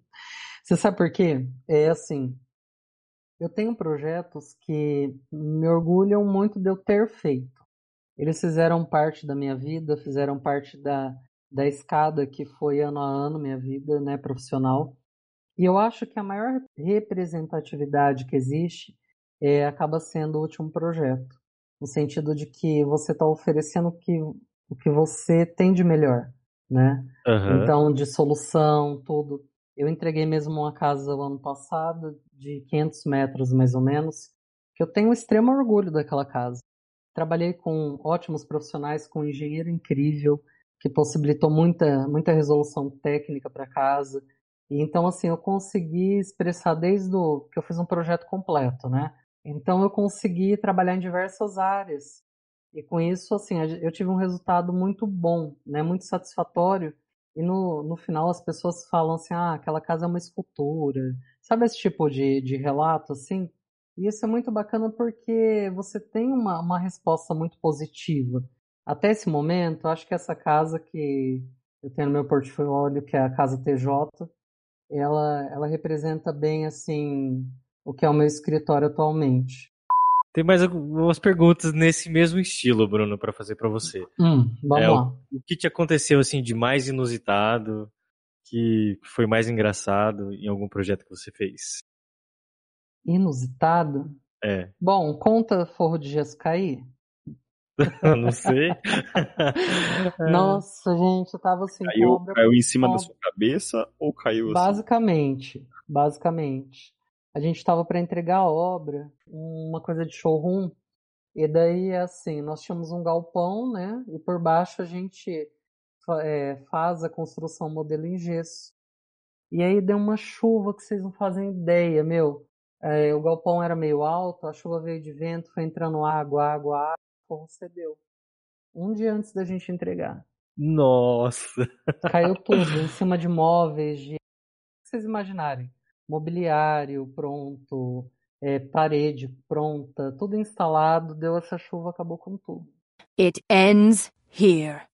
Você sabe por quê? É assim, eu tenho projetos que me orgulham muito de eu ter feito. Eles fizeram parte da minha vida, fizeram parte da, da escada que foi ano a ano minha vida, né, profissional. E eu acho que a maior representatividade que existe é, acaba sendo o último projeto. No sentido de que você está oferecendo o que, o que você tem de melhor, né? Aham. Então, de solução, tudo. Eu entreguei mesmo uma casa o ano passado, de 500 metros mais ou menos, que eu tenho extremo orgulho daquela casa. Trabalhei com ótimos profissionais, com um engenheiro incrível, que possibilitou muita, muita resolução técnica para casa. E então, assim, eu consegui expressar desde o que eu fiz um projeto completo, né? Então, eu consegui trabalhar em diversas áreas. E com isso, assim, a eu tive um resultado muito bom, né? Muito satisfatório. E no, no final as pessoas falam assim, ah, aquela casa é uma escultura. Sabe esse tipo de, de relato, assim? E isso é muito bacana porque você tem uma, uma resposta muito positiva. Até esse momento, acho que essa casa que eu tenho no meu portfólio, que é a Casa TJ, ela, ela representa bem, assim, o que é o meu escritório atualmente. Tem mais algumas perguntas nesse mesmo estilo, Bruno, pra fazer pra você. Hum, vamos É, lá. O que te aconteceu assim de mais inusitado, que foi mais engraçado em algum projeto que você fez? Inusitado? É, Bom, conta Forro de Gesso cair? não sei. Nossa, gente, eu tava assim, Caiu, caiu em cima da sua cabeça ou caiu assim? Basicamente, basicamente. A gente estava para entregar a obra, uma coisa de showroom, e daí assim, nós tínhamos um galpão, né? E por baixo a gente é, faz a construção modelo em gesso. E aí deu uma chuva que vocês não fazem ideia, meu. É, o galpão era meio alto, a chuva veio de vento, foi entrando água, água, água, cedeu. Um dia antes da gente entregar. Nossa. Caiu tudo em cima de móveis, de. O que vocês imaginarem? Mobiliário pronto, é, parede pronta, tudo instalado, deu essa chuva, acabou com tudo. It ends here.